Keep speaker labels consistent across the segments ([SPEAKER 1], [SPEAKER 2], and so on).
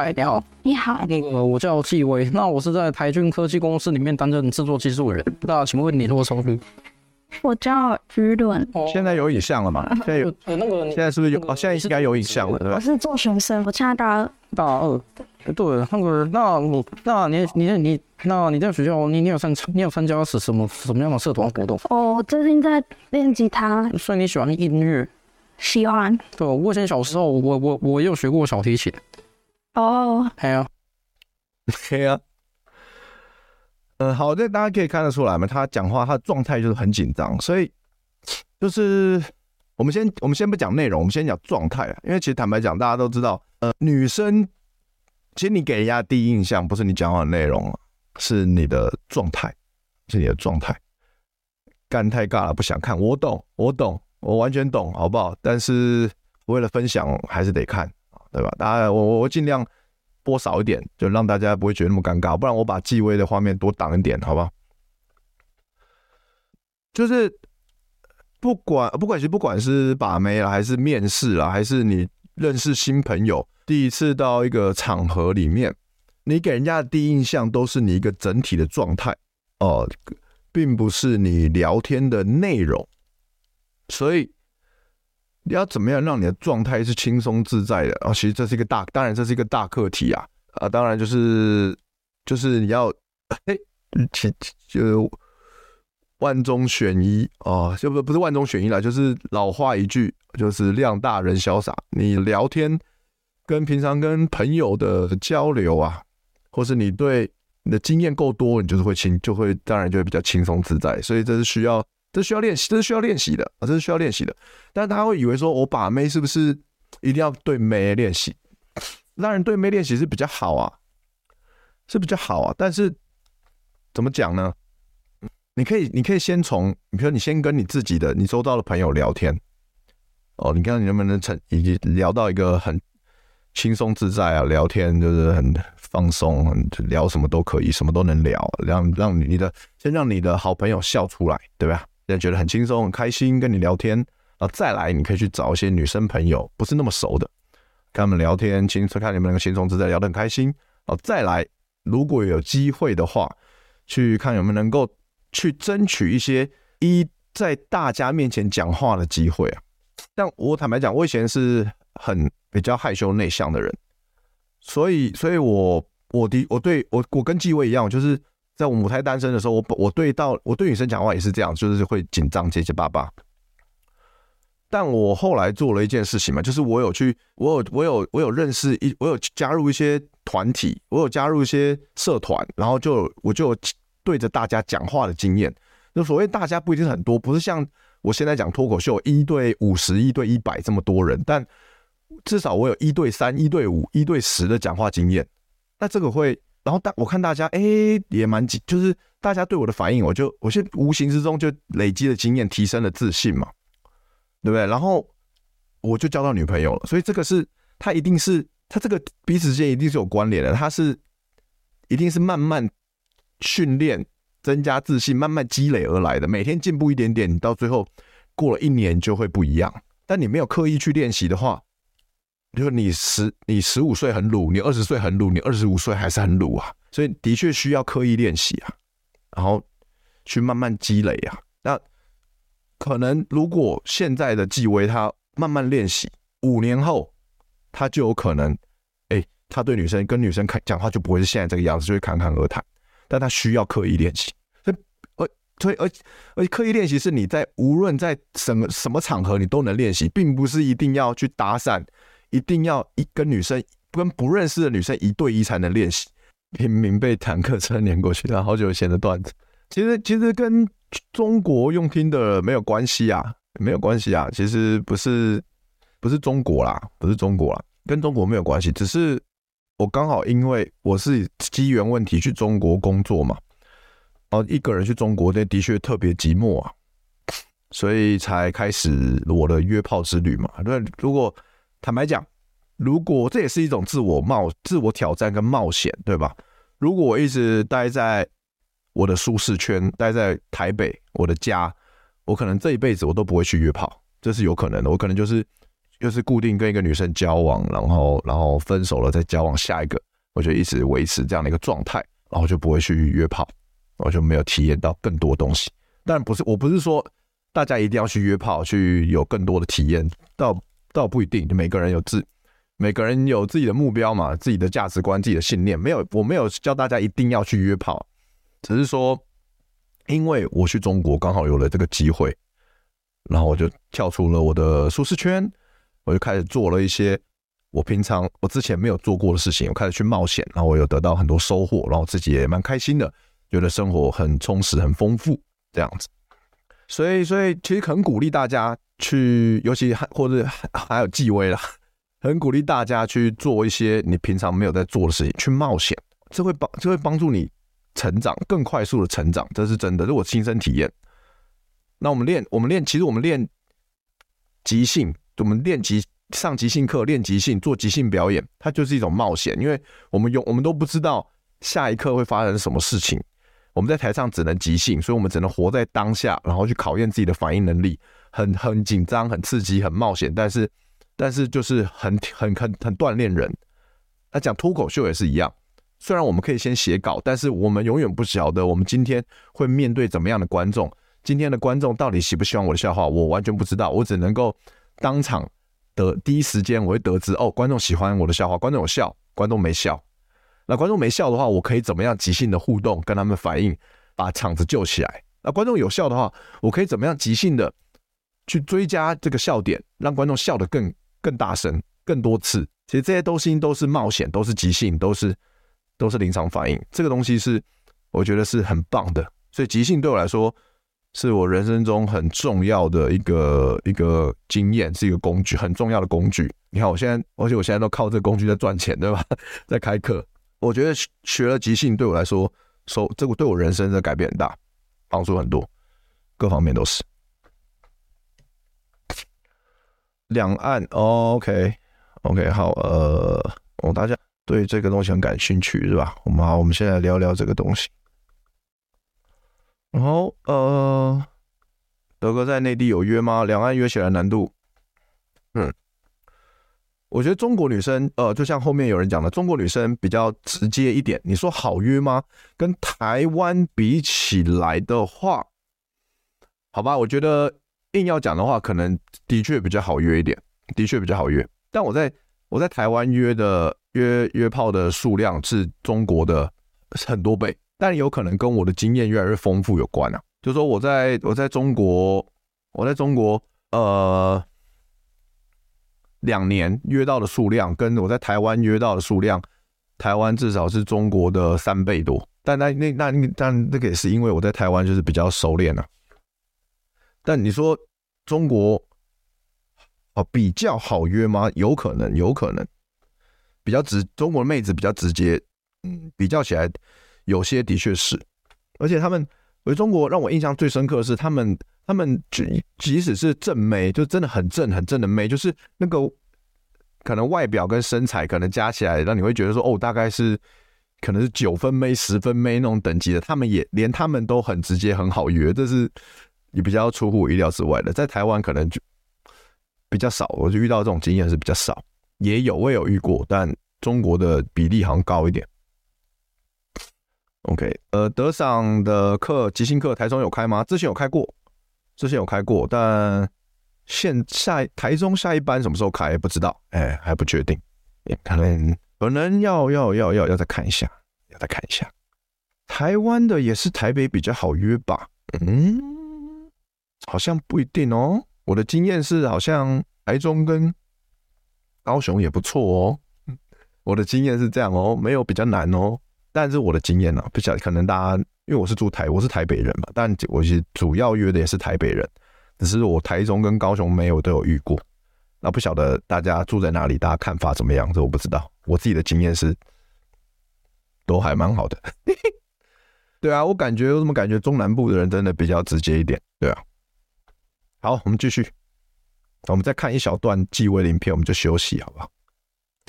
[SPEAKER 1] 嗨，
[SPEAKER 2] 嗨，你好，
[SPEAKER 1] 你好。
[SPEAKER 2] 那个我叫纪威，那我是在台军科技公司里面担任制作技术人。那请问你多少岁？
[SPEAKER 1] 我叫于伦。
[SPEAKER 3] 现在有影像了吗？现在有，呃，那个现在是不是有？哦，现在应该有影像了，对吧？
[SPEAKER 1] 我是做学生，我现在大二。
[SPEAKER 2] 大二。对，那个，那我，那你，你，你，那你在学校，你，你有参，你有参加是什么什么样的社团活动？
[SPEAKER 1] 哦，我最近在练吉他。
[SPEAKER 2] 所以你喜欢音乐？
[SPEAKER 1] 喜欢。
[SPEAKER 2] 对，我以前小时候，我我我也有学过小提琴。
[SPEAKER 1] 哦。
[SPEAKER 2] 还有。
[SPEAKER 3] 对啊。嗯，好，这大家可以看得出来嘛，他讲话他的状态就是很紧张，所以就是我们先我们先不讲内容，我们先讲状态啊，因为其实坦白讲，大家都知道，呃，女生。其实你给人家第一印象不是你讲话的内容，是你的状态，是你的状态。干太尬了，不想看。我懂，我懂，我完全懂，好不好？但是为了分享，还是得看，对吧？大家，我我尽量播少一点，就让大家不会觉得那么尴尬。不然我把纪威的画面多挡一点，好不好？就是不管不管是不管是把妹了，还是面试了，还是你认识新朋友。第一次到一个场合里面，你给人家的第一印象都是你一个整体的状态哦，并不是你聊天的内容。所以要怎么样让你的状态是轻松自在的啊？其实这是一个大，当然这是一个大课题啊啊！当然就是就是你要 哎，其就万中选一哦，就不不是万中选一了，就是老话一句，就是量大人潇洒。你聊天。跟平常跟朋友的交流啊，或是你对你的经验够多，你就是会轻，就会当然就会比较轻松自在。所以这是需要，这需要练习，这是需要练习的啊，这是需要练习的。但是他会以为说，我把妹是不是一定要对妹练习？当然对妹练习是比较好啊，是比较好啊。但是怎么讲呢？你可以，你可以先从，比如说你先跟你自己的、你周遭的朋友聊天。哦，你看你能不能成，已经聊到一个很。轻松自在啊，聊天就是很放松，很聊什么都可以，什么都能聊，让让你的先让你的好朋友笑出来，对吧？让觉得很轻松、很开心，跟你聊天，然后再来，你可以去找一些女生朋友，不是那么熟的，跟他们聊天，轻松看你们两个轻松自在，聊得很开心，然后再来，如果有机会的话，去看有没有能够去争取一些一在大家面前讲话的机会啊。但我坦白讲，我以前是很。比较害羞内向的人，所以，所以我我的我对我我跟纪威一样，就是在我母胎单身的时候，我我对到我对女生讲话也是这样，就是会紧张结结巴巴。但我后来做了一件事情嘛，就是我有去，我有我有我有认识一，我有加入一些团体，我有加入一些社团，然后就我就对着大家讲话的经验。就所谓大家不一定很多，不是像我现在讲脱口秀一对五十、一对一百这么多人，但。至少我有一对三、一对五、一对十的讲话经验，那这个会，然后大我看大家，哎，也蛮紧，就是大家对我的反应，我就我现无形之中就累积了经验，提升了自信嘛，对不对？然后我就交到女朋友了，所以这个是他一定是他这个彼此之间一定是有关联的，他是一定是慢慢训练、增加自信、慢慢积累而来的，每天进步一点点，你到最后过了一年就会不一样。但你没有刻意去练习的话，就是你十你十五岁很鲁，你二十岁很鲁，你二十五岁还是很鲁啊，所以的确需要刻意练习啊，然后去慢慢积累啊。那可能如果现在的纪威他慢慢练习，五年后他就有可能，哎，他对女生跟女生开讲话就不会是现在这个样子，就会侃侃而谈。但他需要刻意练习，所以而所以而而且刻意练习是你在无论在什么什么场合你都能练习，并不是一定要去搭讪。一定要一跟女生跟不认识的女生一对一才能练习。明明被坦克车碾过去，然后好久以前的段子，其实其实跟中国用听的没有关系啊，没有关系啊。其实不是不是中国啦，不是中国啦，跟中国没有关系。只是我刚好因为我是机缘问题去中国工作嘛，然后一个人去中国，那的确特别寂寞啊，所以才开始我的约炮之旅嘛。对，如果坦白讲，如果这也是一种自我冒、自我挑战跟冒险，对吧？如果我一直待在我的舒适圈，待在台北我的家，我可能这一辈子我都不会去约炮，这是有可能的。我可能就是又是固定跟一个女生交往，然后然后分手了再交往下一个，我就一直维持这样的一个状态，然后就不会去约炮，我就没有体验到更多东西。但不是，我不是说大家一定要去约炮去有更多的体验，倒倒不一定，就每个人有自每个人有自己的目标嘛，自己的价值观、自己的信念，没有，我没有教大家一定要去约炮，只是说，因为我去中国刚好有了这个机会。然后我就跳出了我的舒适圈，我就开始做了一些我平常我之前没有做过的事情，我开始去冒险，然后我有得到很多收获，然后自己也蛮开心的，觉得生活很充实、很丰富这样子。所以，所以其实很鼓励大家去，尤其还或者还有纪威啦，很鼓励大家去做一些你平常没有在做的事情，去冒险，这会帮这会帮助你成长，更快速的成长，这是真的，这我亲身体验。那我们练，我们练，其实我们练即兴，我们练即上即兴课，练即兴，做即兴表演，它就是一种冒险，因为我们有，我们都不知道下一刻会发生什么事情。我们在台上只能即兴，所以我们只能活在当下，然后去考验自己的反应能力，很很紧张，很刺激，很冒险，但是但是就是很很很很锻炼人。那讲脱口秀也是一样，虽然我们可以先写稿，但是我们永远不晓得我们今天会面对怎么样的观众。今天的观众到底喜不喜欢我的笑话，我完全不知道。我只能够当场的第一时间，我会得知哦，观众喜欢我的笑话，观众有笑，观众没笑。那观众没笑的话，我可以怎么样即兴的互动，跟他们反应，把场子救起来。那观众有笑的话，我可以怎么样即兴的去追加这个笑点，让观众笑得更更大声，更多次。其实这些东西都是冒险，都是即兴，都是都是临场反应。这个东西是我觉得是很棒的。所以即兴对我来说。是我人生中很重要的一个一个经验，是一个工具，很重要的工具。你看，我现在，而且我现在都靠这个工具在赚钱，对吧？在开课，我觉得学了即兴对我来说，收这个对我人生的改变很大，帮助很多，各方面都是。两岸，OK，OK，、OK, OK, 好，呃，我大家对这个东西很感兴趣，是吧？我们好，我们现在聊聊这个东西。然后，呃，德哥在内地有约吗？两岸约起来难度，嗯，我觉得中国女生，呃，就像后面有人讲的，中国女生比较直接一点。你说好约吗？跟台湾比起来的话，好吧，我觉得硬要讲的话，可能的确比较好约一点，的确比较好约。但我在我在台湾约的约约炮的数量是中国的很多倍。但有可能跟我的经验越来越丰富有关啊，就是说我在我在中国，我在中国呃两年约到的数量，跟我在台湾约到的数量，台湾至少是中国的三倍多。但那那那但那个也是因为我在台湾就是比较熟练了啊。但你说中国啊比较好约吗？有可能，有可能比较直，中国的妹子比较直接，嗯，比较起来。有些的确是，而且他们，我觉得中国让我印象最深刻的是，他们，他们即即使是正妹，就真的很正很正的妹，就是那个可能外表跟身材可能加起来，让你会觉得说，哦，大概是可能是九分妹、十分妹那种等级的，他们也连他们都很直接很好约，这是也比较出乎我意料之外的。在台湾可能就比较少，我就遇到这种经验是比较少，也有我有遇过，但中国的比例好像高一点。OK，呃，德桑的课即兴课台中有开吗？之前有开过，之前有开过，但现下台中下一班什么时候开不知道，哎，还不确定，也可能可能要要要要要再看一下，要再看一下。台湾的也是台北比较好约吧？嗯，好像不一定哦。我的经验是，好像台中跟高雄也不错哦。我的经验是这样哦，没有比较难哦。但是我的经验呢、不晓得可能大家因为我是住台，我是台北人嘛，但我其实主要约的也是台北人，只是我台中跟高雄没有都有遇过，那不晓得大家住在哪里，大家看法怎么样？这我不知道。我自己的经验是都还蛮好的。对啊，我感觉我怎么感觉中南部的人真的比较直接一点？对啊。好，我们继续，我们再看一小段纪威的影片，我们就休息，好不好？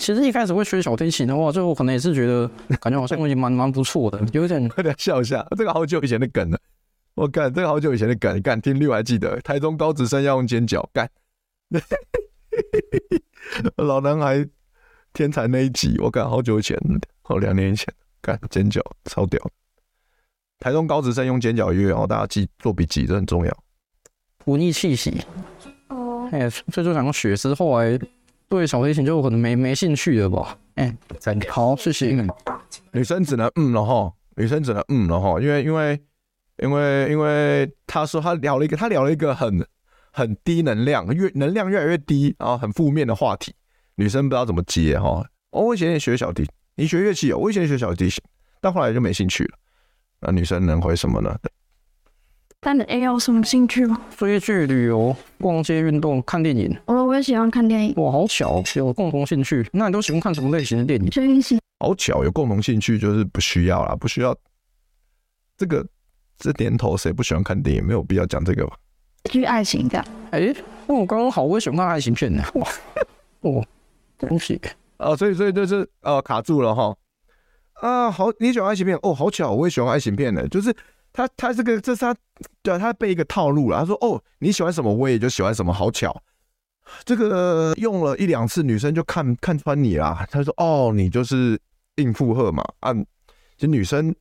[SPEAKER 2] 其实一开始会学小提琴的话，最后可能也是觉得感觉好像已经蛮蛮不错的，有点
[SPEAKER 3] 快点笑一下。这个好久以前的梗了，我干这个好久以前的梗，干听力我还记得。台中高职生要用尖角干，老男孩天才那一集，我看好久以前，哦，两年以前，干尖角超屌。台中高职生用尖角约，然后大家记做笔记，这很重要。
[SPEAKER 2] 文艺气息。
[SPEAKER 1] 哦。
[SPEAKER 2] 哎，所以就想说雪丝后来对小提琴就可能没没兴趣了吧？哎，再见。好，谢谢。
[SPEAKER 3] 女生只能嗯了哈，女生只能嗯了哈，因为因为因为因为他说他聊了一个，他聊了一个很很低能量，越能量越来越低，然后很负面的话题，女生不知道怎么接哈。我以前也学小提，你学乐器哦，我以前也学小提琴，但后来就没兴趣了。那女生能回什么呢？
[SPEAKER 1] 但你有什么兴趣吗？
[SPEAKER 2] 追剧、旅游、逛街、运动、看电影。
[SPEAKER 1] 我我也喜欢看电影。
[SPEAKER 2] 哇，好巧，有共同兴趣。那你都喜欢看什么类型的电影？
[SPEAKER 1] 追星。
[SPEAKER 3] 好巧，有共同兴趣就是不需要啦，不需要。这个这年头谁不喜欢看电影？没有必要讲这个吧。
[SPEAKER 1] 剧爱情这样。
[SPEAKER 2] 哎、欸，那我刚刚好，我也喜欢看爱情片呢。哇，哦，对不起。
[SPEAKER 3] 啊，所以所以就是呃卡住了哈。啊，好，你喜欢爱情片哦，好巧，我也喜欢爱情片呢。就是他，他这个，这是他，对啊，他被一个套路了。他说，哦，你喜欢什么，我也就喜欢什么，好巧。这个用了一两次，女生就看看穿你啦。他说，哦，你就是硬附和嘛。啊，其实女生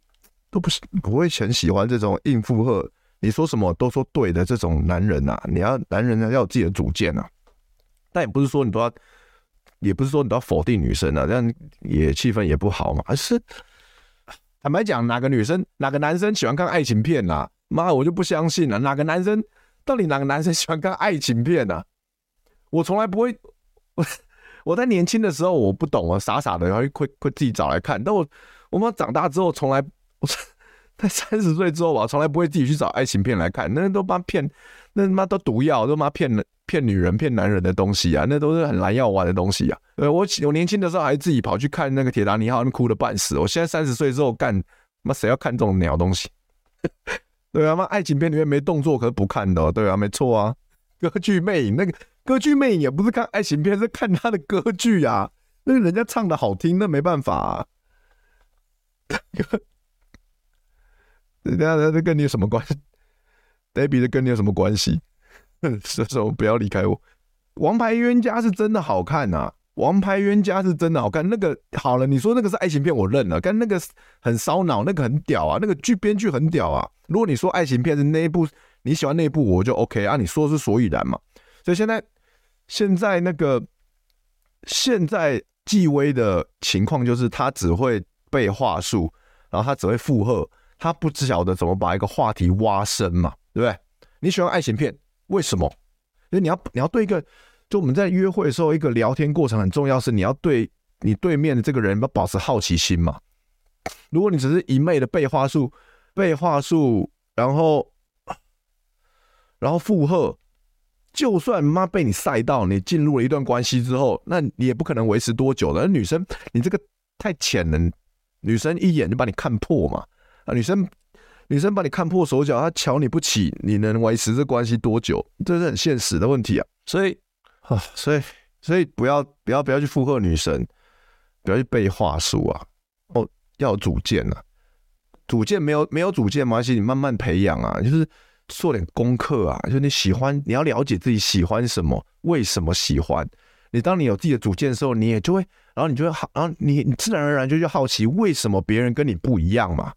[SPEAKER 3] 都不是不会很喜欢这种硬附和，你说什么都说对的这种男人呐。你要男人呢要有自己的主见呐。但也不是说你都要。也不是说你都要否定女生啊，这样也气氛也不好嘛。而是坦白讲，哪个女生、哪个男生喜欢看爱情片啊？妈，我就不相信了。哪个男生到底哪个男生喜欢看爱情片呢？我从来不会，我 我在年轻的时候我不懂啊，傻傻的然后会会自己找来看。但我我妈长大之后，从来我 在三十岁之后吧，从来不会自己去找爱情片来看。那都妈骗，那他妈都毒药，都妈骗人。骗女人、骗男人的东西啊，那都是很蓝药丸的东西啊。呃，我我年轻的时候还自己跑去看那个铁达尼号，那哭的半死。我现在三十岁之后干，妈谁要看这种鸟东西？对啊，妈爱情片里面没动作可是不看的，对啊，没错啊。歌剧魅影那个歌剧魅影也不是看爱情片，是看他的歌剧啊。那个人家唱的好听，那没办法啊。人家这跟你有什么关系？Debbie 跟你有什么关系？射手不要离开我。王牌冤家是真的好看啊！王牌冤家是真的好看。那个好了，你说那个是爱情片，我认了。但那个很烧脑，那个很屌啊，那个剧编剧很屌啊。如果你说爱情片是那一部，你喜欢那一部，我就 OK 啊。你说是所以然嘛？所以现在现在那个现在纪薇的情况就是，他只会背话术，然后他只会附和，他不知晓得怎么把一个话题挖深嘛，对不对？你喜欢爱情片？为什么？因为你要你要对一个，就我们在约会的时候，一个聊天过程很重要，是你要对你对面的这个人要保持好奇心嘛。如果你只是一昧的背话术，背话术，然后然后附和，就算妈被你晒到，你进入了一段关系之后，那你也不可能维持多久的。女生，你这个太浅了，女生一眼就把你看破嘛。啊，女生。女生把你看破手脚，她瞧你不起，你能维持这关系多久？这是很现实的问题啊！所以啊，所以所以不要不要不要去附和女生，不要去背话术啊！哦，要有主见啊！主见没有没有主见没关系，你慢慢培养啊，就是做点功课啊，就是你喜欢，你要了解自己喜欢什么，为什么喜欢。你当你有自己的主见的时候，你也就会，然后你就会好，然后你你自然而然就去好奇，为什么别人跟你不一样嘛？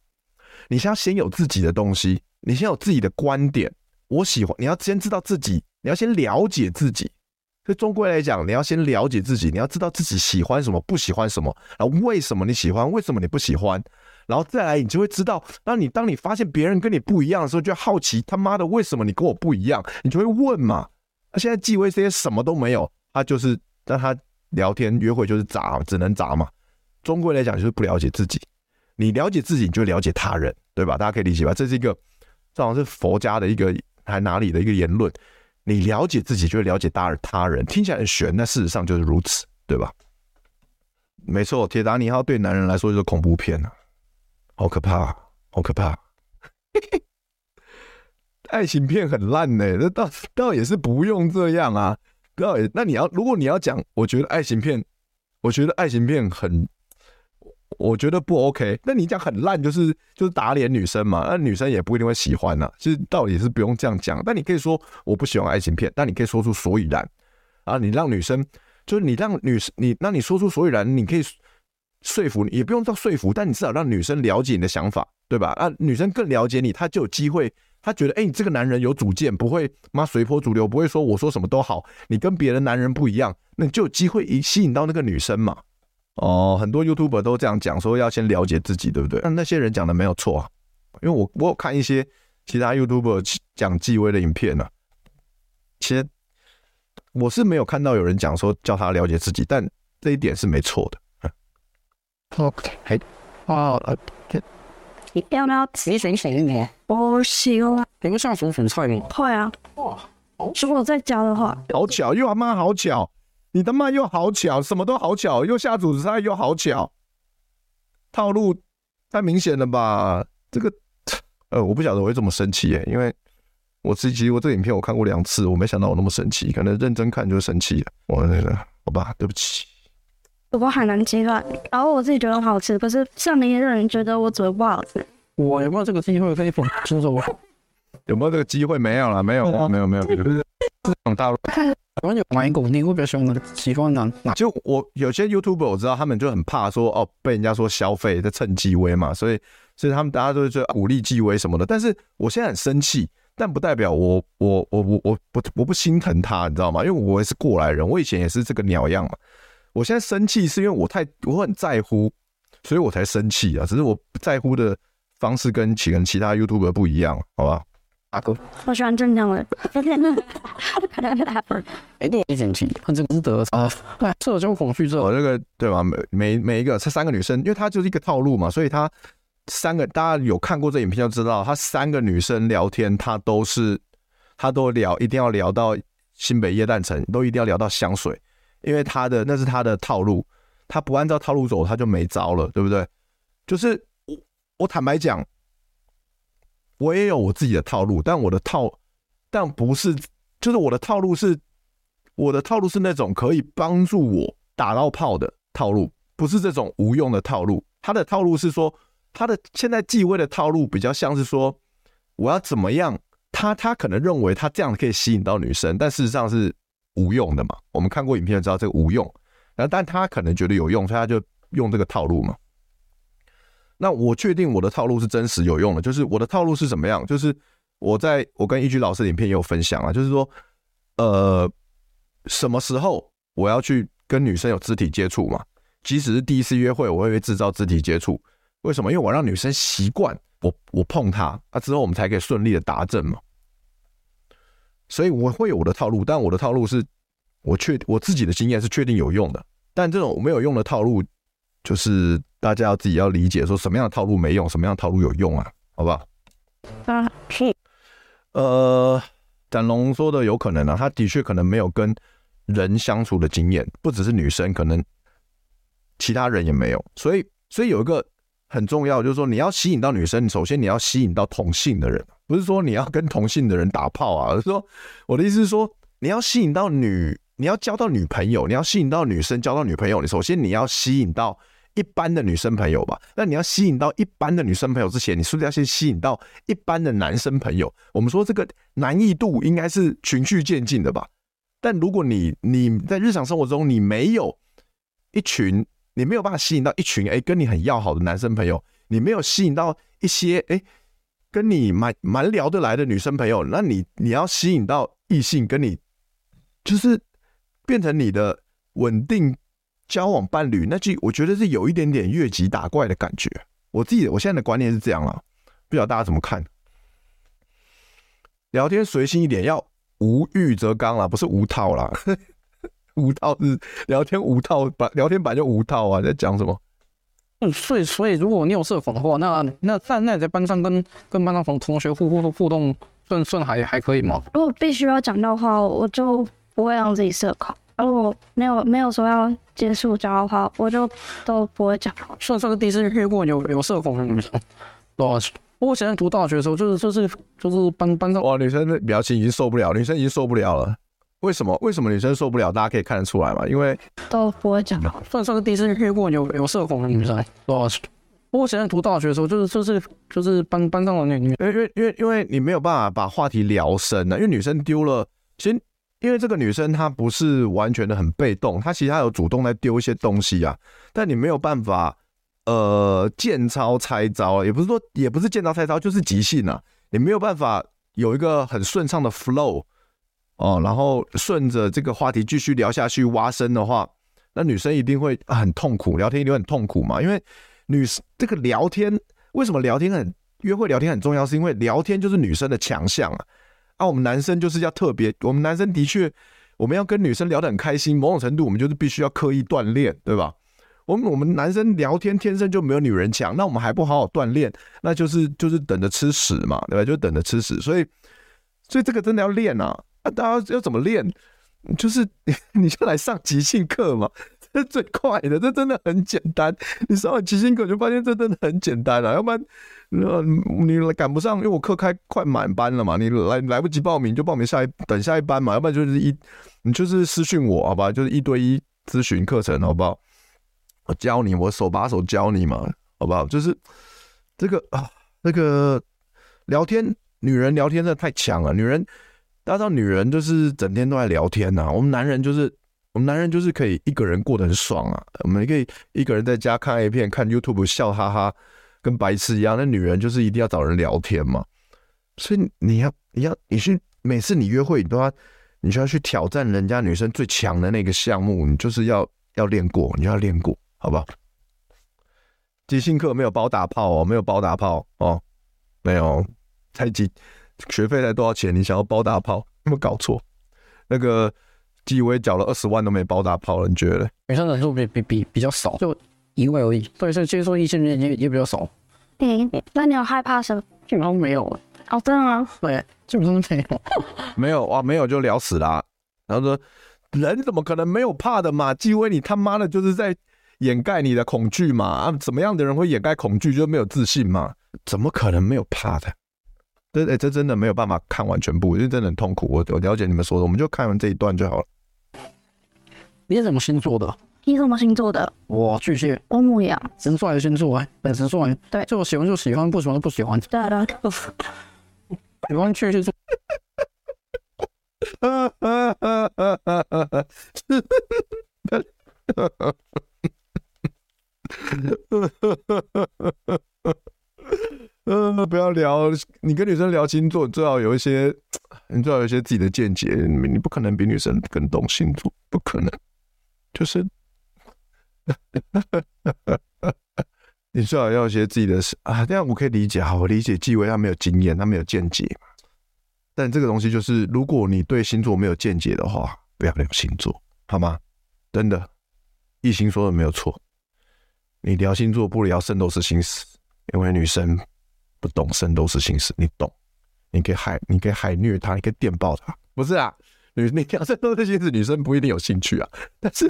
[SPEAKER 3] 你先要先有自己的东西，你先有自己的观点。我喜欢，你要先知道自己，你要先了解自己。所以，终归来讲，你要先了解自己，你要知道自己喜欢什么，不喜欢什么，然后为什么你喜欢，为什么你不喜欢，然后再来，你就会知道。那你当你发现别人跟你不一样的时候，就好奇他妈的为什么你跟我不一样，你就会问嘛。那现在纪薇这些什么都没有，他就是让他聊天约会就是砸，只能砸嘛。终归来讲，就是不了解自己。你了解自己，你就了解他人，对吧？大家可以理解吧？这是一个，这好像是佛家的一个还哪里的一个言论。你了解自己，就会了解他他人。听起来很玄，那事实上就是如此，对吧？没错，铁达尼号对男人来说就是恐怖片啊，好可怕，好可怕。爱情片很烂呢、那倒倒也是不用这样啊。倒也，那你要如果你要讲，我觉得爱情片，我觉得爱情片很。我觉得不 OK，那你讲很烂，就是就是打脸女生嘛，那女生也不一定会喜欢呐、其实道理是不用这样讲，但你可以说我不喜欢爱情片，但你可以说出所以然，啊，你让女生，就是你让女生，你那你说出所以然，你可以说服，也不用到说服，但你至少让女生了解你的想法，对吧？啊，女生更了解你，她就有机会，她觉得，哎，你这个男人有主见，不会妈随波逐流，不会说我说什么都好，你跟别的男人不一样，那你就有机会一吸引到那个女生嘛。哦，很多 YouTuber 都这样讲，说要先了解自己，对不对？那那些人讲的没有错啊，因为我我有看一些其他 YouTuber 讲纪威的影片呢、啊，其实我是没有看到有人讲说叫他了解自己，但这一点是没错的。OK，
[SPEAKER 2] 啊，
[SPEAKER 1] 你要不要提醒醒你？我喜欢。
[SPEAKER 2] 你们下厨选菜吗？
[SPEAKER 1] 会啊。哇，如果在家的话，
[SPEAKER 3] 好巧，又阿妈好巧。你他妈又好巧，什么都好巧，又下主菜又好巧，套路太明显了吧？这个，呃，我不晓得我会这么生气耶，因为我其实我这个影片我看过两次，我没想到我那么生气，可能认真看就生气了。我那个，好吧，对不起。
[SPEAKER 1] 不过海南鸡饭，然后我自己觉得好吃，可是像你的人觉得我嘴不好吃。
[SPEAKER 2] 我有没有这个机会可以捧出手？
[SPEAKER 3] 有没有这个机会？没有了，没有，没有，没有，没有，这种大陆。
[SPEAKER 2] 我有买过，你会比较喜欢喜欢哪？
[SPEAKER 3] 就我有些 YouTuber 我知道，他们就很怕说哦，被人家说消费在趁机微嘛，所以所以他们大家都是鼓励机微什么的。但是我现在很生气，但不代表我我我我我不我不心疼他，你知道吗？因为我也是过来人，我以前也是这个鸟样嘛。我现在生气是因为我太我很在乎，所以我才生气啊。只是我在乎的方式跟其跟其他 YouTuber 不一样，好吧？
[SPEAKER 2] 大哥，
[SPEAKER 1] 我喜欢正常的。
[SPEAKER 2] 哎，对，一点气，很值得啊。对，社交恐惧症，
[SPEAKER 3] 我这个对吧？每每每一个这三个女生，因为她就是一个套路嘛，所以她三个大家有看过这影片就知道，她三个女生聊天，她都是她都聊，一定要聊到新北耶诞城，都一定要聊到香水，因为她的那是她的套路，她不按照套路走，她就没招了，对不对？就是我我坦白讲。我也有我自己的套路，但我的套，但不是，就是我的套路是，我的套路是那种可以帮助我打到炮的套路，不是这种无用的套路。他的套路是说，他的现在继位的套路比较像是说，我要怎么样？他他可能认为他这样可以吸引到女生，但事实上是无用的嘛。我们看过影片就知道这个无用，然后但他可能觉得有用，所以他就用这个套路嘛。那我确定我的套路是真实有用的，就是我的套路是怎么样？就是我在我跟一居老师影片也有分享啊，就是说，呃，什么时候我要去跟女生有肢体接触嘛？即使是第一次约会，我会制造肢体接触。为什么？因为我让女生习惯我我碰她，啊之后我们才可以顺利的达阵嘛。所以我会有我的套路，但我的套路是我确我自己的经验是确定有用的，但这种没有用的套路。就是大家要自己要理解，说什么样的套路没用，什么样的套路有用啊？好不好？
[SPEAKER 1] 啊，是。
[SPEAKER 3] 呃，展龙说的有可能啊，他的确可能没有跟人相处的经验，不只是女生，可能其他人也没有。所以，所以有一个很重要，就是说你要吸引到女生，首先你要吸引到同性的人，不是说你要跟同性的人打炮啊，而是说我的意思是说，你要吸引到女，你要交到女朋友，你要吸引到女生交到女朋友，你首先你要吸引到。一般的女生朋友吧，那你要吸引到一般的女生朋友之前，你是不是要先吸引到一般的男生朋友？我们说这个难易度应该是循序渐进的吧。但如果你你在日常生活中你没有一群，你没有办法吸引到一群哎跟你很要好的男生朋友，你没有吸引到一些哎跟你蛮蛮聊得来的女生朋友，那你你要吸引到异性跟你就是变成你的稳定。交往伴侣，那就我觉得是有一点点越级打怪的感觉。我自己我现在的观念是这样了，不晓得大家怎么看？聊天随性一点，要无欲则刚啦，不是无套啦。无套是聊天无套，版聊天版就无套啊，在讲什么？
[SPEAKER 2] 嗯，所以所以如果你有社恐的话，那那在那你在班上跟跟班上同同学互互互动，算算还还可以吗？
[SPEAKER 1] 如果必须要讲的话，我就不会让自己社恐。如果没有没有说要结束讲的话，我就都不会讲。
[SPEAKER 2] 算算是第一次遇过有有社恐的女生，多少。不过现在读大学的时候，就是就是就是班班上
[SPEAKER 3] 哇，女生的表情已经受不了，女生已经受不了了。为什么？为什么女生受不了？大家可以看得出来嘛，因为
[SPEAKER 1] 都不会讲。
[SPEAKER 2] 算算是第一次遇过有有社恐的女生，多少。不过现在读大学的时候，就是就是就是班班上的女女，
[SPEAKER 3] 因为因为因为因为你没有办法把话题聊深呢，因为女生丢了先。因为这个女生她不是完全的很被动，她其实她有主动在丢一些东西啊，但你没有办法，呃，见招拆招，也不是说也不是见招拆招，就是即兴啊，你没有办法有一个很顺畅的 flow 哦，然后顺着这个话题继续聊下去挖深的话，那女生一定会很痛苦，聊天一定很痛苦嘛，因为女这个聊天为什么聊天很约会聊天很重要，是因为聊天就是女生的强项啊。啊，我们男生就是要特别，我们男生的确，我们要跟女生聊得很开心，某种程度我们就是必须要刻意锻炼，对吧？我们我们男生聊天天生就没有女人强，那我们还不好好锻炼，那就是就是等着吃屎嘛，对吧？就等着吃屎，所以所以这个真的要练啊！啊，大家要怎么练？就是 你就来上即兴课嘛。这最快的，这真的很简单。你上完即兴课就发现这真的很简单啊，要不然，呃，你赶不上，因为我课开快满班了嘛，你来来不及报名就报名下一等下一班嘛，要不然就是一你就是私讯我好吧，就是一对一咨询课程好不好？我教你，我手把手教你嘛，好不好？就是这个啊，那个聊天，女人聊天真的太强了，女人大家知道女人就是整天都在聊天呐、我们男人就是。我们男人就是可以一个人过得很爽啊，我们也可以一个人在家看 A 片、看 YouTube 笑哈哈，跟白痴一样。那女人就是一定要找人聊天嘛，所以你要你要你去每次你约会，你都要你就要去挑战人家女生最强的那个项目，你就是要要练过，你就要练过，好不好？即兴课没有包打炮哦，没有包打炮哦，没有，才几学费才多少钱？你想要包打炮，有没有搞错？那个。纪委缴了二十万都没包打炮了，你觉得？
[SPEAKER 2] 女生人数比比比比较少，就一位而已。对，所以接触异性人也也比较少。
[SPEAKER 1] 嗯，那你有害怕什么？
[SPEAKER 2] 基本上没有。
[SPEAKER 1] 哦，真的吗？
[SPEAKER 2] 对，基本上没有。
[SPEAKER 3] 没有啊，没有就聊死啦。然后说，人怎么可能没有怕的嘛？纪委，你他妈的就是在掩盖你的恐惧嘛？啊，怎么样的人会掩盖恐惧？就没有自信嘛？怎么可能没有怕的？这哎，这真的没有办法看完全部，因为真的很痛苦。我我了解你们说的，我们就看完这一段就好了。
[SPEAKER 2] 你是什么星座的？
[SPEAKER 1] 你什么星座的？
[SPEAKER 2] 我巨蟹。
[SPEAKER 1] 我牡羊。
[SPEAKER 2] 神帅的星座哎，本神帅。
[SPEAKER 1] 对，
[SPEAKER 2] 就我喜欢就喜欢，不喜欢就不喜欢。
[SPEAKER 1] 对的。
[SPEAKER 2] 喜欢巨蟹座。哈哈哈哈哈哈！
[SPEAKER 3] 嗯，不要聊。你跟女生聊星座，最好有一些，你最好有一些自己的见解。你你不可能比女生更懂星座，不可能。就是，你最好要有一些自己的事啊。这样我可以理解，好，我理解纪委他没有经验，他没有见解。但这个东西就是，如果你对星座没有见解的话，不要聊星座，好吗？真的，易星说的没有错。你聊星座不聊圣斗士星矢，因为女生。不懂圣斗士星矢，你懂？你可以海，你可以海虐他，你可以电爆他。不是啊，女你聊圣斗士星矢，女生不一定有兴趣啊。但是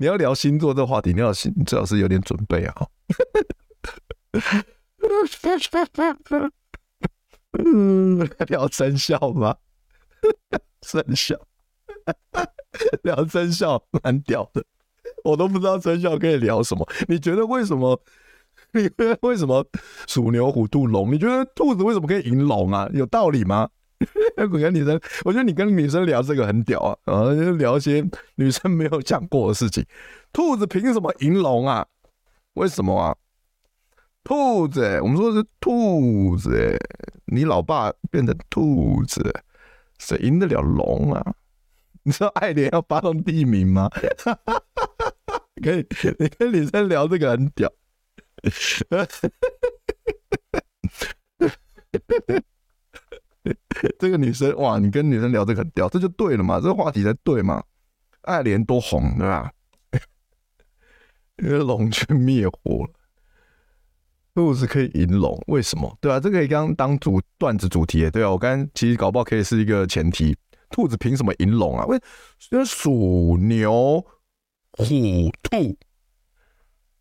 [SPEAKER 3] 你要聊星座这话题，你要心最好是有点准备啊。嗯，聊生肖吗？生肖，聊生肖蛮屌的，我都不知道生肖可以聊什么。你觉得为什么？你觉得为什么属牛、虎、兔、龙？你觉得兔子为什么可以赢龙啊？有道理吗？我跟女生，我觉得你跟女生聊这个很屌啊，啊，就聊一些女生没有讲过的事情。兔子凭什么赢龙啊？为什么啊？兔子、我们说的是兔子、你老爸变成兔子，谁赢得了龙啊？你知道爱莲要发动地名吗？可以，你跟女生聊这个很屌。这个女生哇，你跟女生聊这个很屌，这就对了嘛，这个话题才对嘛。爱莲多红对吧？因为龙去灭火了，兔子可以赢龙，为什么？对啊，这个可以刚当主段子主题，对啊，我刚刚其实搞不好可以是一个前提，兔子凭什么赢龙啊？为因为鼠牛、虎、兔。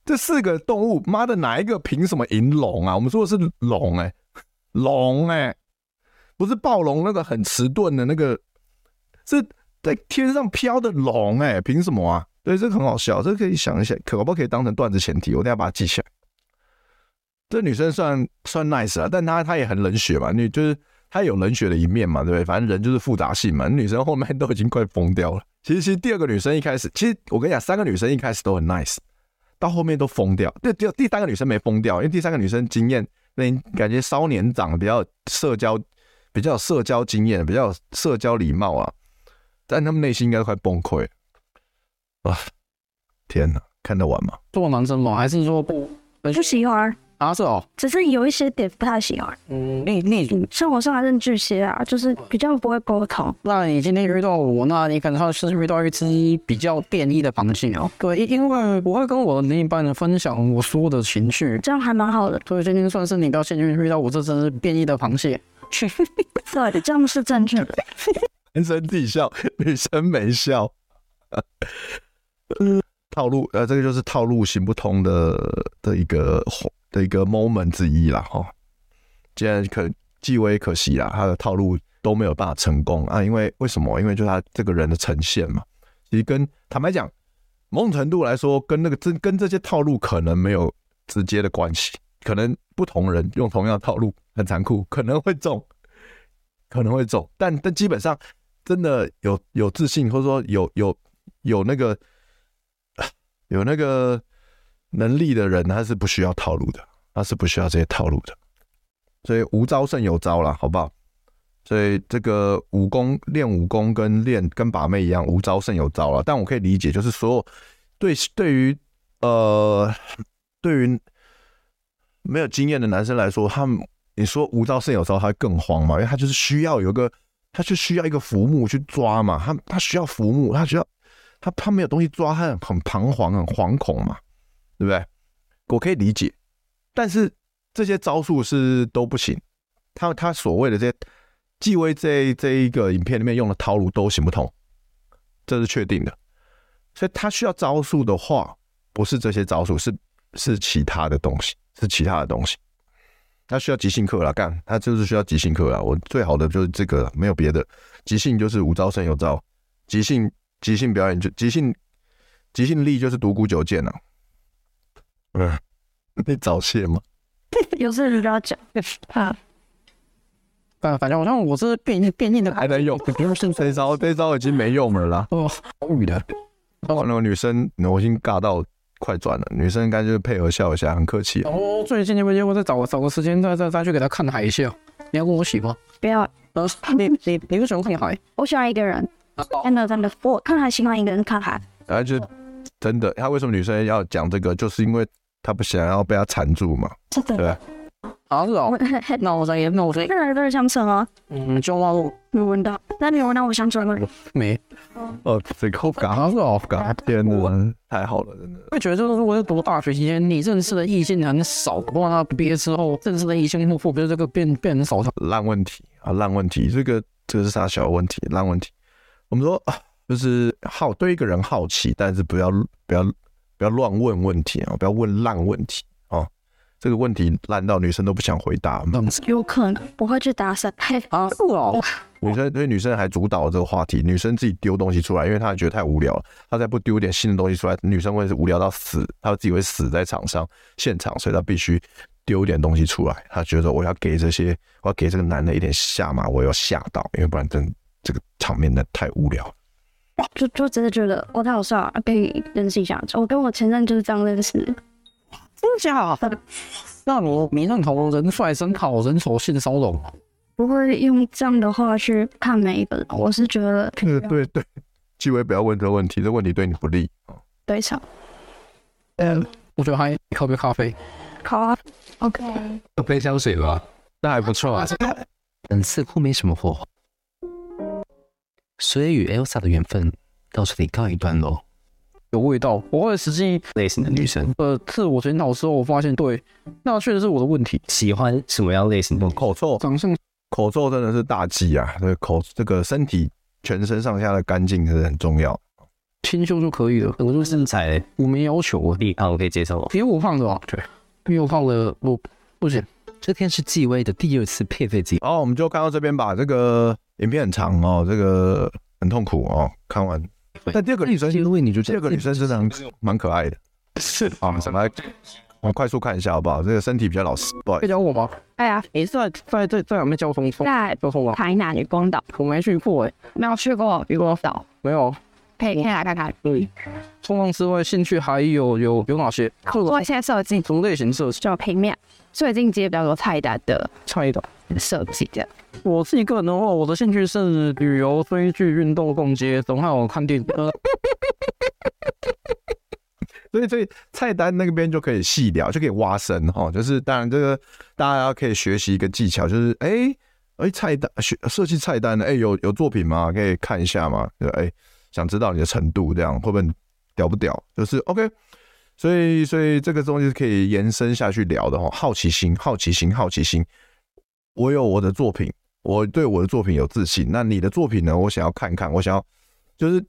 [SPEAKER 3] 这四个动物，妈的，哪一个凭什么赢龙啊？我们说的是龙，哎，龙，哎，不是暴龙那个很迟钝的那个，是在天上飘的龙，哎，凭什么啊？对，这个很好笑，这个可以想一下，可不可以当成段子前提？我等下把它记起来。这女生算算 nice 啊，但她她也很冷血嘛，你就是她有冷血的一面嘛，对不对？反正人就是复杂性嘛。女生后面都已经快疯掉了。其实，其实第二个女生一开始，其实我跟你讲，三个女生一开始都很 nice，到后面都疯掉。第第第三个女生没疯掉，因为第三个女生经验，那感觉稍年长，比较社交，比较有社交经验，比较有社交礼貌啊。但他们内心应该快崩溃啊！天哪，看得完吗？
[SPEAKER 2] 做男生吗？还是说不？
[SPEAKER 1] 不喜欢。
[SPEAKER 2] 啊，是哦，
[SPEAKER 1] 只是有一些点不太喜欢。
[SPEAKER 2] 嗯，你你
[SPEAKER 1] 生活上还是巨蟹啊，就是比较不会沟通。
[SPEAKER 2] 那你今天遇到我，那你可能是遇到一只比较变异的螃蟹哦。对，因为我会跟我的另一半人分享我所有的情绪，
[SPEAKER 1] 这样还蛮好的。
[SPEAKER 2] 所以今天算是你比较幸运遇到我这只变异的螃蟹。
[SPEAKER 1] 对，这样是正确的。
[SPEAKER 3] 男生自己笑，女生没笑。嗯，套路，呃，这个就是套路行不通的的一个。的一个 moment 之一啦，哈，既然可极为可惜啦，他的套路都没有办法成功啊，因为为什么？因为就是他这个人的呈现嘛，其实跟坦白讲，某种程度来说，跟那个真跟这些套路可能没有直接的关系，可能不同人用同样的套路很残酷，可能会中，可能会中，但但基本上真的有有自信，或者说有有有那个有那个。能力的人他是不需要套路的，他是不需要这些套路的，所以无招胜有招啦，好不好？所以这个武功练武功跟练跟把妹一样，无招胜有招了。但我可以理解，就是所有对对于呃对于没有经验的男生来说，他们你说无招胜有招，他会更慌嘛？因为他就是需要有个，他就需要一个浮木去抓嘛，他他需要浮木，他需要他他没有东西抓，他很彷徨，很惶恐嘛。对不对？我可以理解，但是这些招数是都不行。他他所谓的这些纪威这这一个影片里面用的套路都行不通，这是确定的。所以他需要招数的话，不是这些招数，是是其他的东西，是其他的东西。他需要即兴课啦，干他就是需要即兴课啦。我最好的就是这个，没有别的。即兴就是无招胜有招，即兴即兴表演就即兴即兴力就是独孤九剑呐。嗯，你早泄吗？
[SPEAKER 1] 有事就要讲啊。
[SPEAKER 2] 反反正我像我是变变硬的还能用，不用是
[SPEAKER 3] 这招，这招已经没用了啦。
[SPEAKER 2] 哦，无语的。
[SPEAKER 3] 哦，那个女生，我已经尬到快转了。女生应该就是配合笑一下，很客气。
[SPEAKER 2] 哦，最近你不我再找个找个时间再再再去给她看海笑。你要跟我洗吗？
[SPEAKER 1] 不要。
[SPEAKER 2] 呃，你你你为什么看海？
[SPEAKER 1] 我喜欢一个人。真的真的，我看海喜欢一个人看海。
[SPEAKER 3] 然后就真的，他为什么女生要讲这个？就是因为。他不想要被他缠住嘛？对，
[SPEAKER 2] 好是哦。那我再，那我再。
[SPEAKER 1] 那都是香橙啊。
[SPEAKER 2] 嗯，就话我
[SPEAKER 1] 没闻到。那你有闻到我香橙吗？
[SPEAKER 2] 没。
[SPEAKER 3] 哦，这口感好是哦，感天哪，太好了，真的。
[SPEAKER 2] 会觉得就是，如果在读大学期间，你认识的异性很少，不过他毕业之后认识的异性，会不会这个变变很少？
[SPEAKER 3] 烂问题啊，烂问题，这个这个是啥小问题？烂问题。我们说啊，就是好对一个人好奇，但是不要不要。不要乱问问题啊！不要问烂问题啊！这个问题烂到女生都不想回答。
[SPEAKER 1] 有可能不会去搭讪。
[SPEAKER 2] 啊，是哦。
[SPEAKER 3] 女生对女生还主导这个话题，女生自己丢东西出来，因为她觉得太无聊了。她再不丢点新的东西出来，女生会是无聊到死，她自己会死在场上现场，所以她必须丢一点东西出来。她觉得我要给这些，我要给这个男的一点下马，我要吓到，因为不然真这个场面呢太无聊。
[SPEAKER 1] 就就真的觉得我太好笑了，可以认识一下。我跟我前任就是这样认识，真
[SPEAKER 2] 的假的？那你你认同人帅身好人丑性骚扰吗？
[SPEAKER 1] 不会用这样的话去看每一个人。我是觉得，
[SPEAKER 3] 对对对，纪委不要问这个问题，这问题对你不利啊。
[SPEAKER 1] 对上，
[SPEAKER 2] 嗯，我觉得还喝杯咖啡。
[SPEAKER 1] 好啊，OK。
[SPEAKER 4] 喝杯香水吧，那还不错啊。嗯，似乎没什么火花。所以与 Elsa 的缘分到这里告一段落。
[SPEAKER 2] 有味道，我会实际
[SPEAKER 4] 类型的女生。
[SPEAKER 2] 呃，自我检讨之后，我发现对，那确实是我的问题。
[SPEAKER 4] 喜欢什么样类型的？
[SPEAKER 3] 口臭，
[SPEAKER 2] 长相，
[SPEAKER 3] 口臭真的是大忌啊！这个口，这个身体全身上下的干净是很重要。
[SPEAKER 2] 清秀就可以了。我说身材，我没要求啊。
[SPEAKER 4] 你胖我可以接受，
[SPEAKER 2] 比我胖的啊。对，比我胖的我不行。
[SPEAKER 4] 这天是纪威的第二次配对季。
[SPEAKER 3] 好，我们就看到这边吧。这个。影片很长哦，这个很痛苦哦。看完，但第二个女生，因为你就第二个女生真的蛮可爱的。是啊，什么？我快速看一下好不好？这个身体比较老实，不好意思。
[SPEAKER 2] 可以教我吗？
[SPEAKER 1] 哎呀，
[SPEAKER 2] 你是在在在在哪边交通？
[SPEAKER 1] 在
[SPEAKER 2] 交通吗？
[SPEAKER 1] 台南渔光岛
[SPEAKER 2] 我没去过哎，
[SPEAKER 1] 没有去过渔光岛，
[SPEAKER 2] 没有。
[SPEAKER 1] 可以可以来看看。
[SPEAKER 2] 对，冲浪之外，兴趣还有有有哪些？
[SPEAKER 1] 做一些设计，
[SPEAKER 2] 什么类型设计？
[SPEAKER 1] 就平面，最近接比较多菜单的
[SPEAKER 2] 菜单
[SPEAKER 1] 设计这样。
[SPEAKER 2] 我自己个人的话，我的兴趣是旅游、追剧、运动、逛街，总还有看电影。
[SPEAKER 3] 所以，所以菜单那边就可以细聊，就可以挖深哈。就是当然，这个大家可以学习一个技巧，就是哎哎、欸欸、菜单学设计菜单的，哎、欸、有有作品吗？可以看一下吗？就哎、欸、想知道你的程度，这样会不会屌不屌？就是 OK。所以，所以这个东西是可以延伸下去聊的哈。好奇心，好奇心，好奇心。我有我的作品，我对我的作品有自信。那你的作品呢？我想要看看，我想要就是。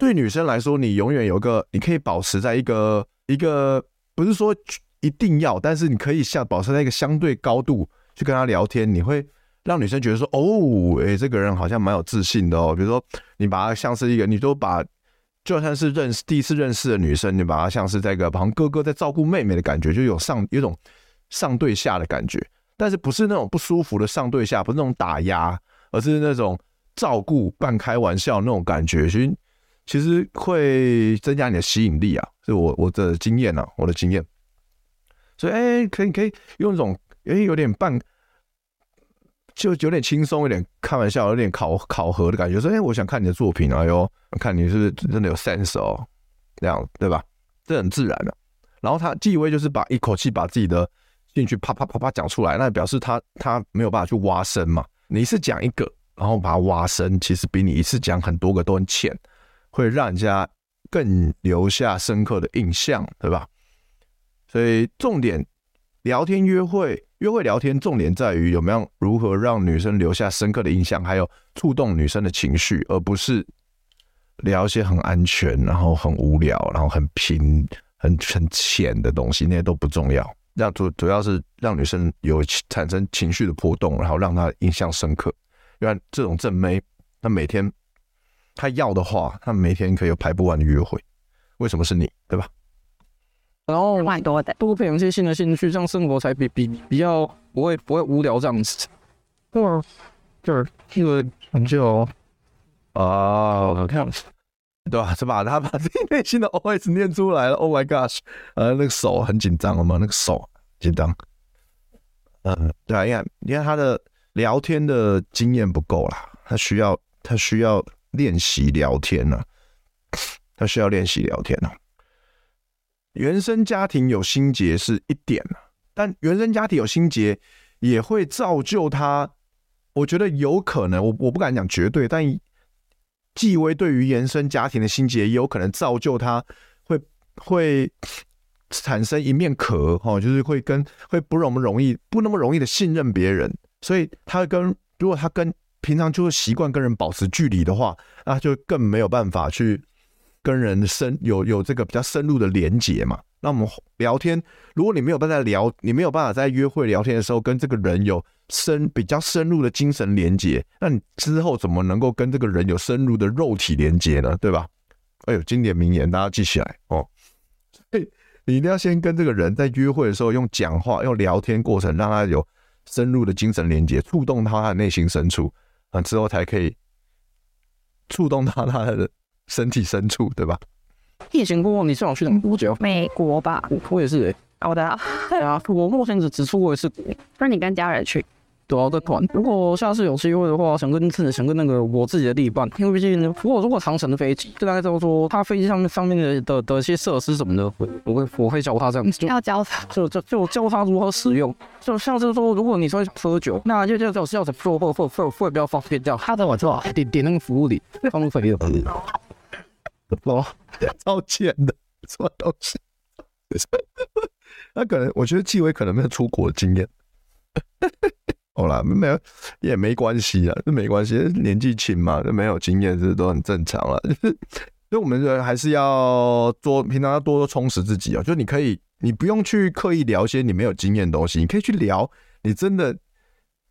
[SPEAKER 3] 对女生来说，你永远有一个，你可以保持在一个一个，不是说一定要，但是你可以像保持在一个相对高度去跟她聊天，你会让女生觉得说，哦，诶，这个人好像蛮有自信的哦。比如说，你把她像是一个，你都把就算是认识第一次认识的女生，你把她像是这个，好像哥哥在照顾妹妹的感觉，就有上有种上对下的感觉，但是不是那种不舒服的上对下，不是那种打压，而是那种照顾、半开玩笑那种感觉，其实。其实会增加你的吸引力啊，是我我的经验啊，我的经验。所以哎，可以可以用一种哎有点半，就有点轻松，有点开玩笑，有点考考核的感觉。说哎，我想看你的作品，哎呦，看你是不是真的有 sense 哦，这样对吧？这很自然的。然后他继位就是把一口气把自己的进去啪啪啪啪讲出来，那表示他他没有办法去挖深嘛。你一次讲一个，然后把它挖深，其实比你一次讲很多个都很浅。会让人家更留下深刻的印象，对吧？所以重点聊天约会，约会聊天重点在于有没有如何让女生留下深刻的印象，还有触动女生的情绪，而不是聊一些很安全，然后很无聊，然后很平、很很浅的东西，那些都不重要。让主主要是让女生有产生情绪的波动，然后让她印象深刻。因为这种正妹，她每天。她要的话，她每天可以有排不完的约会。为什么是你，对吧？
[SPEAKER 2] 然后蛮多的，多培养一些新的兴趣，这样生活才比比比较不会不会无聊这样子。嗯，就是这个很久啊，这样子，对吧？是吧？他把自己内心的 OS 念出来了。Oh my gosh！呃，那个手很紧张了吗？那个手紧张。嗯，对啊，你看你看他的聊天的经验不够啦，他需要他需要。练习聊天呢、他需要练习聊天呢、原生家庭有心结是一点，但原生家庭有心结也会造就他。我觉得有可能，我我不敢讲绝对，但纪威对于延伸家庭的心结也有可能造就他会会产生一面壳哈，就是会跟会不那么容易不那么容易的信任别人，所以他跟如果他跟。平常就是习惯跟人保持距离的话，那就更没有办法去跟人深有有这个比较深入的连接嘛。那我们聊天，如果你没有办法聊，你没有办法在约会聊天的时候跟这个人有深比较深入的精神连接，那你之后怎么能够跟这个人有深入的肉体连接呢？对吧？哎呦，经典名言，大家记起来哦。所以你一定要先跟这个人在约会的时候用讲话、用聊天过程，让他有深入的精神连接，触动到他的内心深处。啊，之后才可以触动到他的身体深处，对吧？疫情过后，你最想去哪多久？
[SPEAKER 1] 美国吧。
[SPEAKER 2] 我也是诶。
[SPEAKER 1] 好的。
[SPEAKER 2] 对啊，我目前只只出过一次国。
[SPEAKER 1] 不是你跟家人去？
[SPEAKER 2] 对啊，在团。如果下次有机会的话，想跟自己想跟那个我自己的另一半，因为毕竟如果如果长城的飞机，就大概就是说，他飞机上面上面的的的一些设施什么的，我会我会教他这样子。
[SPEAKER 1] 要教他，
[SPEAKER 2] 就就就教他如何使用。就像是说，如果你说喝酒，那就就就是要怎做或或或会比较方便，这样他怎么做？点点那个服务里，方肥的。
[SPEAKER 3] 哦，超贱的，什么东西？他可能，我觉得纪委可能没有出国的经验。好啦，没有也没关系啊，这没关系，年纪轻嘛，这没有经验，这都很正常了。就是，所以我们人还是要多，平常要多多充实自己啊。就你可以，你不用去刻意聊一些你没有经验的东西，你可以去聊你真的，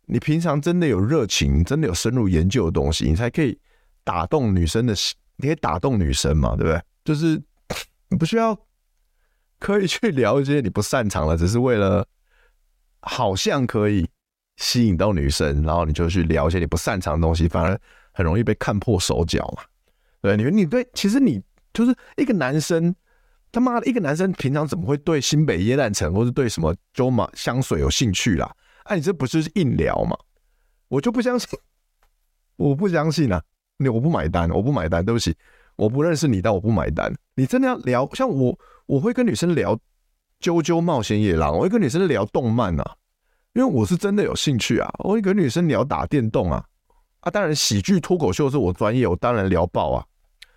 [SPEAKER 3] 你平常真的有热情，真的有深入研究的东西，你才可以打动女生的心，你可以打动女生嘛，对不对？就是你不需要可以去聊一些你不擅长的，只是为了好像可以吸引到女生，然后你就去聊一些你不擅长的东西，反而很容易被看破手脚嘛。对，你你对，其实你就是一个男生，他妈的一个男生平常怎么会对新北耶诞城或是对什么 Jo Malone 香水有兴趣啦？哎、你这不就是硬聊嘛？我就不相信，我不相信啊！你我不买单，我不买单，对不起，我不认识你，但我不买单。你真的要聊，像我，我会跟女生聊《啾啾冒险野狼》，我会跟女生聊动漫啊，因为我是真的有兴趣啊。我会跟女生聊打电动啊，啊，当然喜剧脱口秀是我专业，我当然聊爆啊。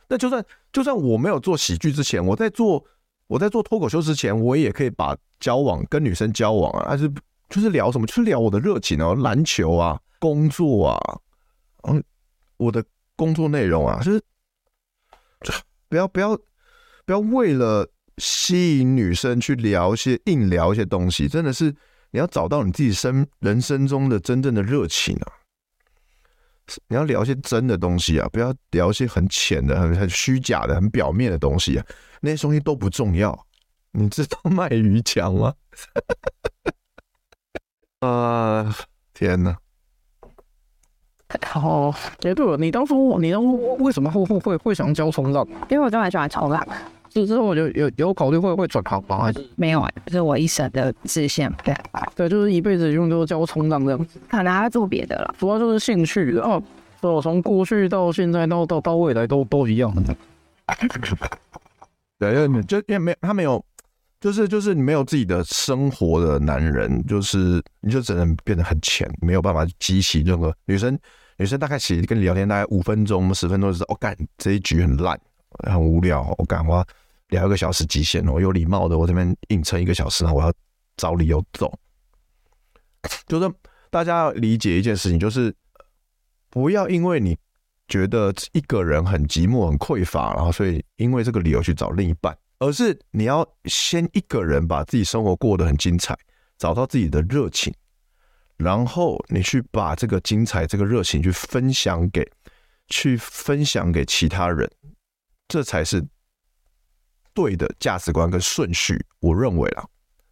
[SPEAKER 3] 那就算就算我没有做喜剧之前，我在做我在做脱口秀之前，我也可以把交往跟女生交往啊，还是就是聊什么，就是聊我的热情哦，篮球啊。工作啊，嗯，我的工作内容啊，就是不要不要不要为了吸引女生去聊一些硬聊一些东西，真的是你要找到你自己生人生中的真正的热情啊！你要聊一些真的东西啊，不要聊一些很浅的、很很虚假的、很表面的东西啊，那些东西都不重要。你知道 卖鱼强吗？啊、呃，天哪！
[SPEAKER 2] 哦，也对了，你当初你当初为什么会会会会想教冲浪？
[SPEAKER 1] 因为我就很喜欢冲浪，
[SPEAKER 2] 之之后就有有考虑会会转行吗？还是
[SPEAKER 1] 没有啊？这是我一生的志向。对，
[SPEAKER 2] 对，就是一辈子用就教冲浪这样子，
[SPEAKER 1] 可能还要做别的了。
[SPEAKER 2] 主要就是兴趣的哦，我从过去到现在到到到未来都都一样的。
[SPEAKER 3] 对，因为就因为没他没有，就是就是你没有自己的生活的男人，就是你就只能变得很浅，没有办法激起任何女生。女生大概其实跟你聊天大概五分钟、十分钟，就是我干这一局很烂，很无聊。我干我要聊一个小时极限，我有礼貌的，我这边硬撑一个小时，然后我要找理由走。就是大家要理解一件事情，就是不要因为你觉得一个人很寂寞、很匮乏，然后所以因为这个理由去找另一半，而是你要先一个人把自己生活过得很精彩，找到自己的热情。然后你去把这个精彩、这个热情去分享给，去分享给其他人，这才是对的价值观跟顺序。我认为啦，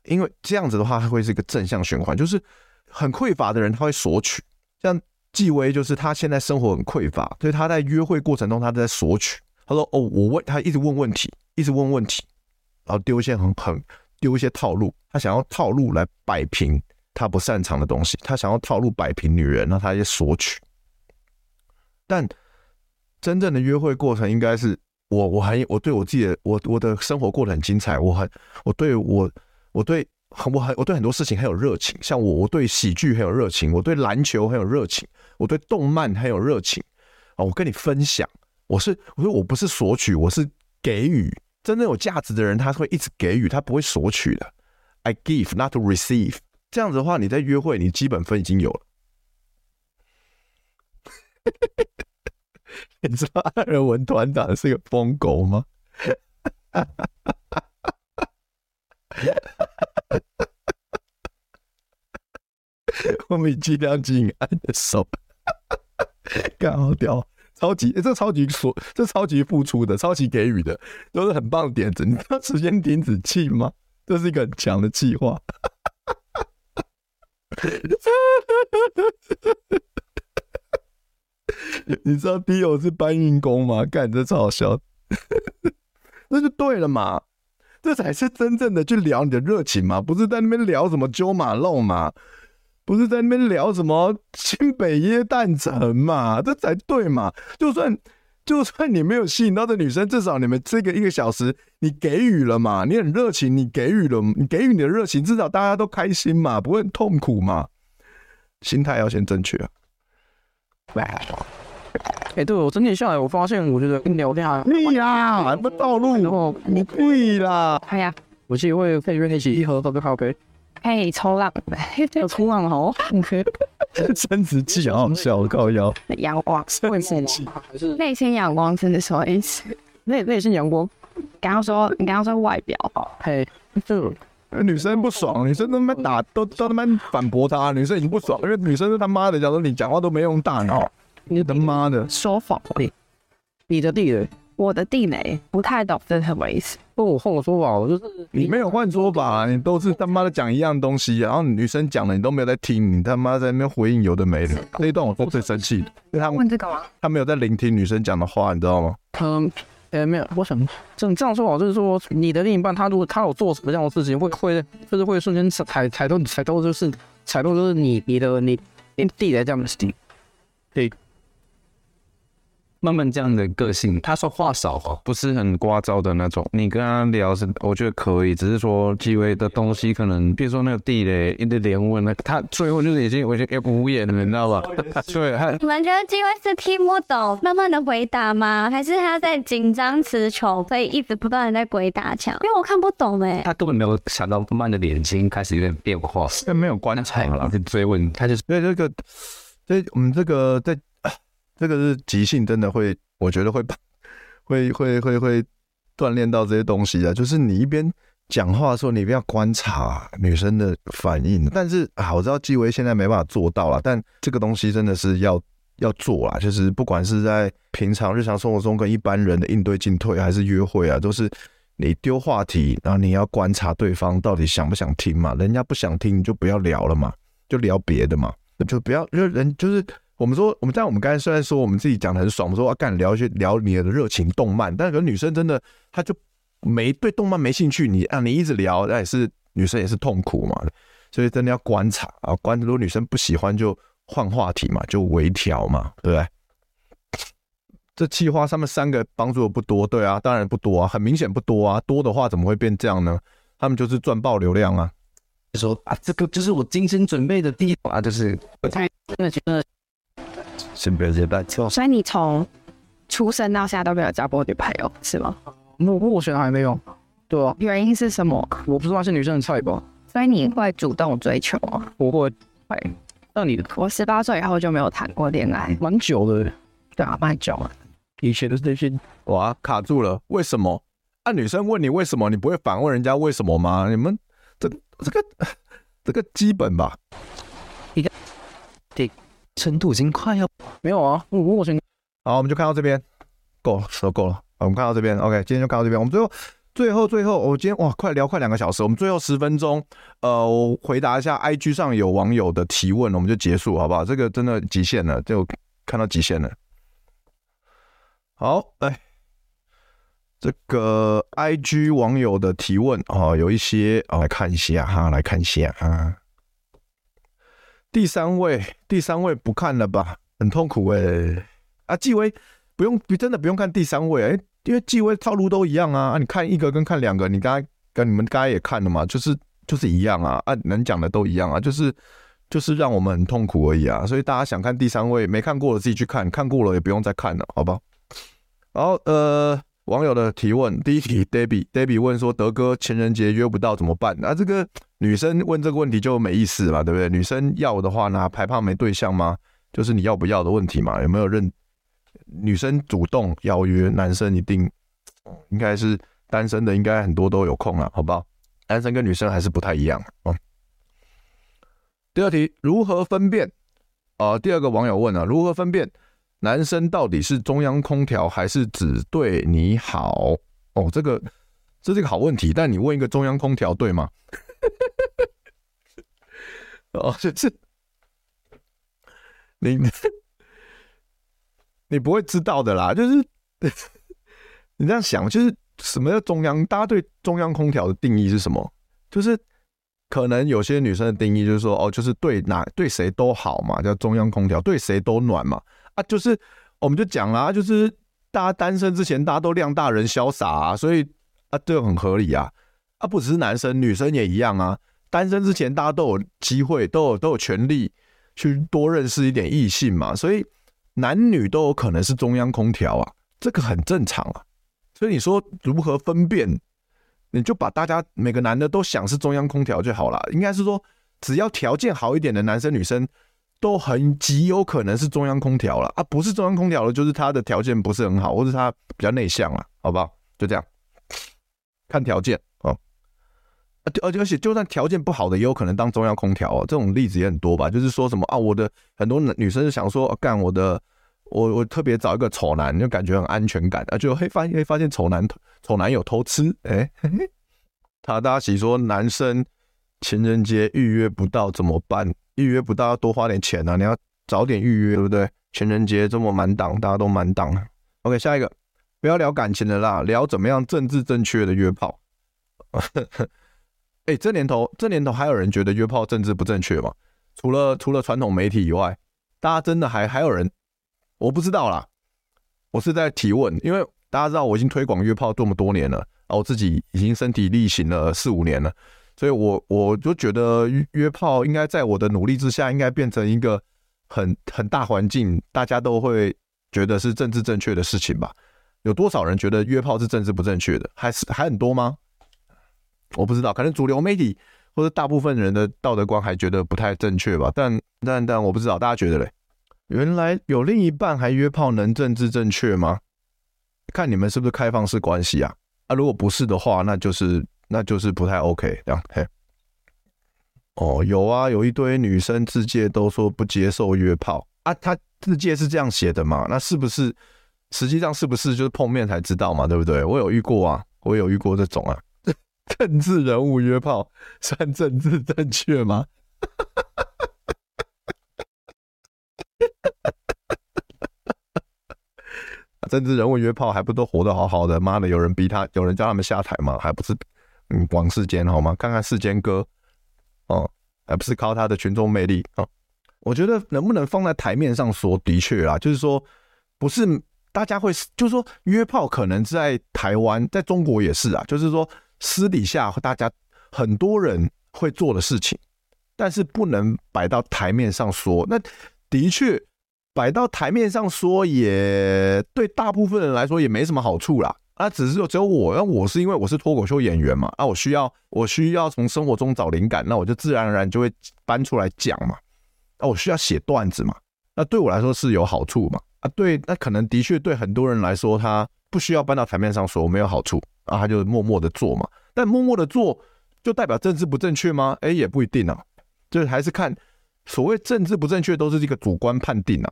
[SPEAKER 3] 因为这样子的话，它会是一个正向循环。就是很匮乏的人，他会索取。像纪薇，就是他现在生活很匮乏，所以他在约会过程中，他在索取。他说：“哦，我问他，一直问问题，一直问问题，然后丢一些很很丢一些套路，他想要套路来摆平。”他不擅长的东西，他想要套路摆平女人，那他也索取。但真正的约会过程应该是我，我还我对我自己的我我的生活过得很精彩，我很我对我我对我很我对很多事情很有热情，像我我对喜剧很有热情，我对篮球很有热情，我对动漫很有热情啊！我跟你分享，我是我说我不是索取，我是给予。真正有价值的人，他会一直给予，他不会索取的。I give, not to receive。这样子的话，你在约会，你基本分已经有了。你知道艾尔文团长是个疯狗吗？我们尽量紧按的手，干好屌，超级、欸、这超级所，这超级付出的，超级给予的，都是很棒的点子。你知道时间停止器吗？这是一个很强的计划。你知道 Dio 是搬运工吗？干，这超笑，那就对了嘛，这才是真正的去聊你的热情嘛，不是在那边聊什么揪马肉嘛，不是在那边聊什么新北耶诞城嘛，这才对嘛，就算。就算你没有吸引到的女生，至少你们这个一个小时，你给予了嘛？你很热情，你给予了，你给予你的热情，至少大家都开心嘛，不会很痛苦嘛？心态要先正确啊！哎、
[SPEAKER 2] 欸，对我整体下来，我发现，我觉得跟聊天啊
[SPEAKER 3] 对呀，还不道路，然后你对啦，
[SPEAKER 1] 哎呀，
[SPEAKER 2] 我记得会可以约你一起一盒喝个咖啡。
[SPEAKER 1] 嘿，冲浪，
[SPEAKER 2] 要冲浪好，OK。
[SPEAKER 3] 生殖器好好笑，靠腰。
[SPEAKER 1] 阳光，
[SPEAKER 2] 生殖器还是
[SPEAKER 1] 内心阳光？真的什么意思？
[SPEAKER 2] 内内心阳光。
[SPEAKER 1] 刚刚说，你刚刚说外表哦。
[SPEAKER 2] 嘿，就
[SPEAKER 3] 女生不爽，女生他妈打都都他妈反驳他，女生已经不爽，因为女生是他妈的，假如你讲话都没用大脑，你他妈的
[SPEAKER 1] 说谎，你
[SPEAKER 2] 你的地雷，
[SPEAKER 5] 我的地雷不太懂这是什么意思。
[SPEAKER 2] 不，我换个说法，我就是
[SPEAKER 3] 你没有换说法，你都是他妈的讲一样东西，然后女生讲的你都没有在听，你他妈在那边回应有的没的。那一段我最生气，因为他
[SPEAKER 5] 问这个吗？
[SPEAKER 3] 他没有在聆听女生讲的话，你知道吗？
[SPEAKER 2] 嗯，呃，没有，我想这这样说法就是说，你的另一半他如果他有做什么样的事情，会会就是会瞬间踩踩到踩到就是踩到就是你你的你你地雷这样子，对。
[SPEAKER 4] 慢慢这样的个性，他说话少哦，不是很聒噪的那种。你跟他聊是，我觉得可以，只是说机会的东西可能，比如说那个地雷，一直连问那他最后就是已经我觉得也无言了，你知道吧？对，
[SPEAKER 1] 你们觉得机会是听不懂，慢慢的回答吗？还是他在紧张词穷，所以一直不断的在鬼打墙？因为我看不懂哎、欸。
[SPEAKER 4] 他根本没有想到，慢慢的眼睛开始有点变化，
[SPEAKER 3] 这没有观察了，
[SPEAKER 4] 就追问，他就是
[SPEAKER 3] 对这个，所以我们这个在。这个是即兴，真的会，我觉得会把，会会会会锻炼到这些东西啊。就是你一边讲话的时候，你一定要观察女生的反应。但是啊，我知道纪薇现在没办法做到了，但这个东西真的是要要做啦。就是不管是在平常日常生活中跟一般人的应对进退，还是约会啊，都是你丢话题，然后你要观察对方到底想不想听嘛。人家不想听，你就不要聊了嘛，就聊别的嘛，就不要，就人就是。我们说，我们在我们刚才虽然说我们自己讲的很爽，我们说要干聊一些聊你的热情动漫，但是可能女生真的她就没对动漫没兴趣，你啊你一直聊，那也是女生也是痛苦嘛，所以真的要观察啊，观如果女生不喜欢就换话题嘛，就微调嘛，对不对？这企划他们三个帮助的不多，对啊，当然不多啊，很明显不多啊，多的话怎么会变这样呢？他们就是赚爆流量啊，
[SPEAKER 4] 说啊这个就是我精心准备的地方啊，就是我太真的觉得。先不要接白球，
[SPEAKER 5] 所以你从出生到现在都没有交过女朋友是吗？
[SPEAKER 2] 目目前还没有。对啊，
[SPEAKER 5] 原因是什么？
[SPEAKER 2] 我不知道是女生的菜吧。
[SPEAKER 5] 所以你会主动追求吗？
[SPEAKER 2] 我会。会。那你的？
[SPEAKER 5] 我十八岁以后就没有谈过恋爱，
[SPEAKER 2] 蛮久的。
[SPEAKER 5] 对啊，蛮久了。
[SPEAKER 2] 以前的那些，
[SPEAKER 3] 哇，卡住了。为什么？啊，女生问你为什么，你不会反问人家为什么吗？你们这这个这个基本吧。
[SPEAKER 4] 一个，对。程度已经快要
[SPEAKER 2] 没有啊，我我先
[SPEAKER 3] 好，我们就看到这边，够了，时候够了，我们看到这边，OK，今天就看到这边，我们最后最后最后，我今天哇，快聊快两个小时，我们最后十分钟，呃，我回答一下 IG 上有网友的提问，我们就结束，好不好？这个真的极限了，就看到极限了。好，来，这个 IG 网友的提问啊，有一些啊，来看一下哈，来看一下啊。第三位，第三位不看了吧，很痛苦哎、啊，纪威不用，真的不用看第三位哎、因为纪威套路都一样啊。啊，你看一个跟看两个，你刚才跟你们刚才也看了嘛，就是就是一样啊。啊，能讲的都一样啊，就是就是让我们很痛苦而已啊。所以大家想看第三位，没看过的自己去看，看过了也不用再看了，好不好？然后呃。网友的提问，第一题，Debbie，Debbie 问说，德哥情人节约不到怎么办？那、啊、这个女生问这个问题就没意思嘛，对不对？女生要的话呢，还怕没对象吗？就是你要不要的问题嘛，有没有认？女生主动邀约，男生一定应该是单身的，应该很多都有空了，好不好？男生跟女生还是不太一样哦。第二题，如何分辨？呃，第二个网友问啊，如何分辨？男生到底是中央空调还是只对你好？哦，这个这是一个好问题。但你问一个中央空调对吗？哦，就是你你不会知道的啦。就是 你这样想，就是什么叫中央？大家对中央空调的定义是什么？就是可能有些女生的定义就是说，哦，就是对哪对谁都好嘛，叫中央空调，对谁都暖嘛。啊，就是，我们就讲啦，就是大家单身之前，大家都量大人潇洒啊，所以啊，这个很合理啊。啊，不只是男生，女生也一样啊。单身之前，大家都有机会，都有都有权利去多认识一点异性嘛，所以男女都有可能是中央空调啊，这个很正常啊。所以你说如何分辨？你就把大家每个男的都想是中央空调就好了。应该是说，只要条件好一点的男生女生。都很极有可能是中央空调了啊，不是中央空调的，就是他的条件不是很好，或者他比较内向了，好不好？就这样，看条件哦。而且而且，就算条件不好的，也有可能当中央空调哦。这种例子也很多吧？就是说什么啊，我的很多女生是想说，干我的我我特别找一个丑男，就感觉很安全感啊，就嘿发现发现丑男丑男友偷吃，哎，他大喜说男生情人节预约不到怎么办？预约不到要多花点钱啊，你要早点预约，对不对？情人节这么满档，大家都满档。OK，下一个，不要聊感情的啦，聊怎么样政治正确的约炮。哎，这年头这年头还有人觉得约炮政治不正确吗？除了除了传统媒体以外，大家真的还还有人？我不知道啦，我是在提问，因为大家知道我已经推广约炮这么多年了，啊，我自己已经身体力行了四五年了，所以我我就觉得约炮应该在我的努力之下，应该变成一个很很大环境，大家都会觉得是政治正确的事情吧？有多少人觉得约炮是政治不正确的？还是还很多吗？我不知道，可能主流媒体或者大部分人的道德观还觉得不太正确吧？但但但我不知道，大家觉得嘞？原来有另一半还约炮能政治正确吗？看你们是不是开放式关系啊？啊，如果不是的话，那就是那就是不太 OK 这样。嘿，哦，有啊，有一堆女生自介都说不接受约炮啊，她自介是这样写的嘛？那是不是实际上是不是就是碰面才知道嘛？对不对？我有遇过啊，我有遇过这种啊，政治人物约炮算政治正确吗？政治人物约炮还不都活得好好的？妈的，有人逼他，有人叫他们下台吗？还不是嗯，王世坚好吗？看看世坚哥哦，而不是靠他的群众魅力哦。我觉得能不能放在台面上说，的确啦，就是说不是大家会，就是说约炮可能在台湾，在中国也是啊，就是说私底下大家很多人会做的事情，但是不能摆到台面上说。那的确。摆到台面上说，也对大部分人来说也没什么好处啦。啊，只是说只有我，那我是因为我是脱口秀演员嘛，啊，我需要我需要从生活中找灵感，那我就自然而然就会搬出来讲嘛。啊，我需要写段子嘛，那对我来说是有好处嘛。啊，对，那可能的确对很多人来说，他不需要搬到台面上说没有好处，啊，他就默默的做嘛。但默默的做就代表政治不正确吗？哎，也不一定啊，就是还是看所谓政治不正确都是一个主观判定啊。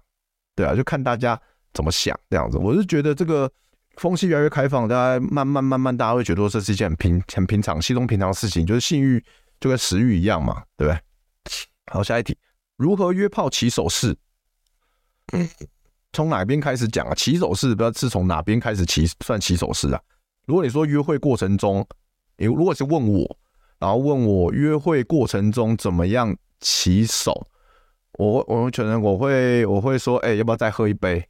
[SPEAKER 3] 对啊，就看大家怎么想这样子。我是觉得这个风气越来越开放，大家慢慢慢慢，大家会觉得这是一件很平很平常、稀松平常的事情，就是性欲就跟食欲一样嘛，对不对？好，下一题，如何约炮起手式？从哪边开始讲啊？起手式不知道是从哪边开始起算起手式啊？如果你说约会过程中，你如果是问我，然后问我约会过程中怎么样起手？我我觉得我会我会说，哎、要不要再喝一杯？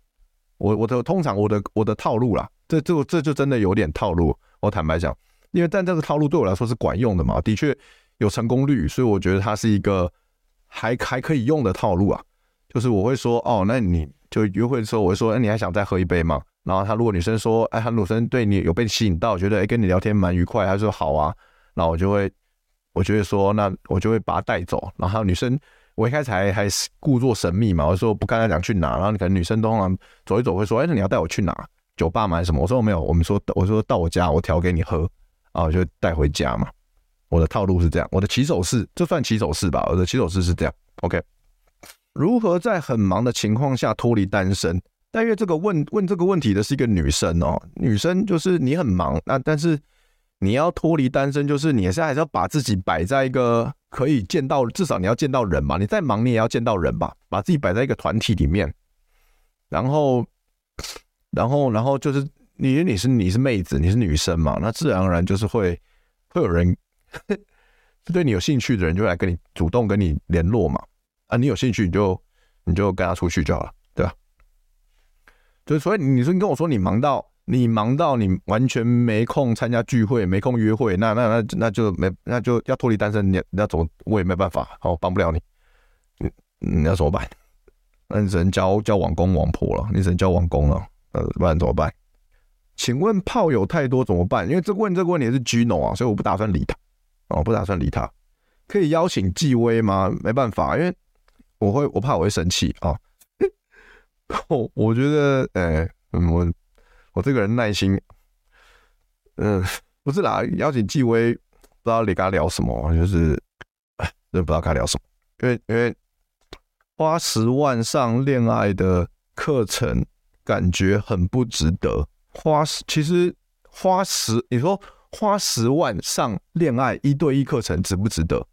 [SPEAKER 3] 我我的通常我的我的套路啦，这这这就真的有点套路。我坦白讲，因为但这个套路对我来说是管用的嘛，的确有成功率，所以我觉得它是一个还还可以用的套路啊。就是我会说，哦，那你就约会的时候，我会说，哎，你还想再喝一杯吗？然后他如果女生说，哎，他女生对你有被吸引到，觉得哎跟你聊天蛮愉快，他说好啊，然后我就会我就会说，那我就会把他带走，然后女生。我一开始还还故作神秘嘛，我说不跟他讲去哪，然后可能女生通常走一走会说，哎，那你要带我去哪？酒吧买？什么？我说我没有，我们说我说到我家，我调给你喝，啊，我就带回家嘛。我的套路是这样，我的起手式，这算起手式吧？我的起手式是这样。OK，如何在很忙的情况下脱离单身？但愿这个问问这个问题的是一个女生哦，女生就是你很忙，那但是你要脱离单身，就是你现在还是要把自己摆在一个。可以见到，至少你要见到人嘛。你再忙，你也要见到人吧。把自己摆在一个团体里面，然后，然后，然后就是你，你是你是妹子，你是女生嘛，那自然而然就是会会有人，对你有兴趣的人就来跟你主动跟你联络嘛。啊，你有兴趣你就你就跟他出去就好了，对吧？就所以你说你跟我说你忙到。你忙到你完全没空参加聚会，没空约会，那那那那就没那就要脱离单身，你要怎么我也没办法，好帮不了你，你你要怎么办？那你只能交交网公网婆了，你只能交网公了，呃，不然怎么办？请问炮友太多怎么办？因为这问这个问题是 Gino 啊，所以我不打算理他，哦，不打算理他。可以邀请纪威吗？没办法，因为我会我怕我会生气啊。我我觉得，哎、欸，我。我这个人耐心，嗯，不是啦，邀请纪威，不知道你跟他聊什么，就是，真不知道跟他聊什么，因为因为花十万上恋爱的课程感觉很不值得花，其实花十，你说花十万上恋爱一对一课程值不值得？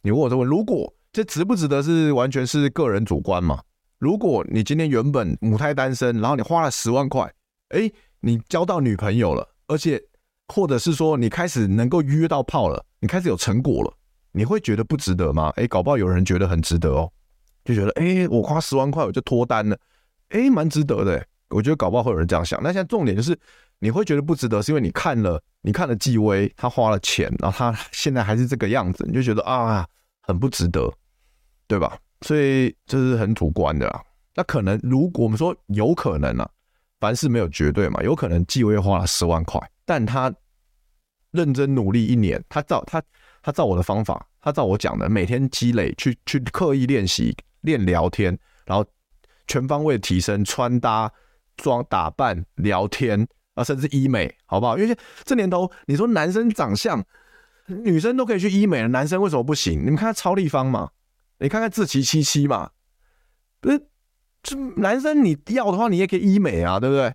[SPEAKER 3] 你问我这问，如果这值不值得是完全是个人主观嘛？如果你今天原本母胎单身，然后你花了十万块，哎，你交到女朋友了，而且或者是说你开始能够约到炮了，你开始有成果了，你会觉得不值得吗？哎，搞不好有人觉得很值得哦，就觉得哎，我花十万块我就脱单了，哎，蛮值得的。我觉得搞不好会有人这样想。那现在重点就是你会觉得不值得，是因为你看了你看了纪威，他花了钱，然后他现在还是这个样子，你就觉得啊，很不值得。对吧？所以这是很主观的啊。那可能如果我们说有可能啊，凡事没有绝对嘛，有可能纪威花了十万块，但他认真努力一年，他照他他照我的方法，他照我讲的，每天积累去去刻意练习练聊天，然后全方位提升穿搭、装打扮、聊天啊，甚至医美，好不好？因为这年头，你说男生长相，女生都可以去医美了，男生为什么不行？你们看超立方嘛。你看看志祺七七嘛，不是，这男生你要的话，你也可以医美啊，对不对？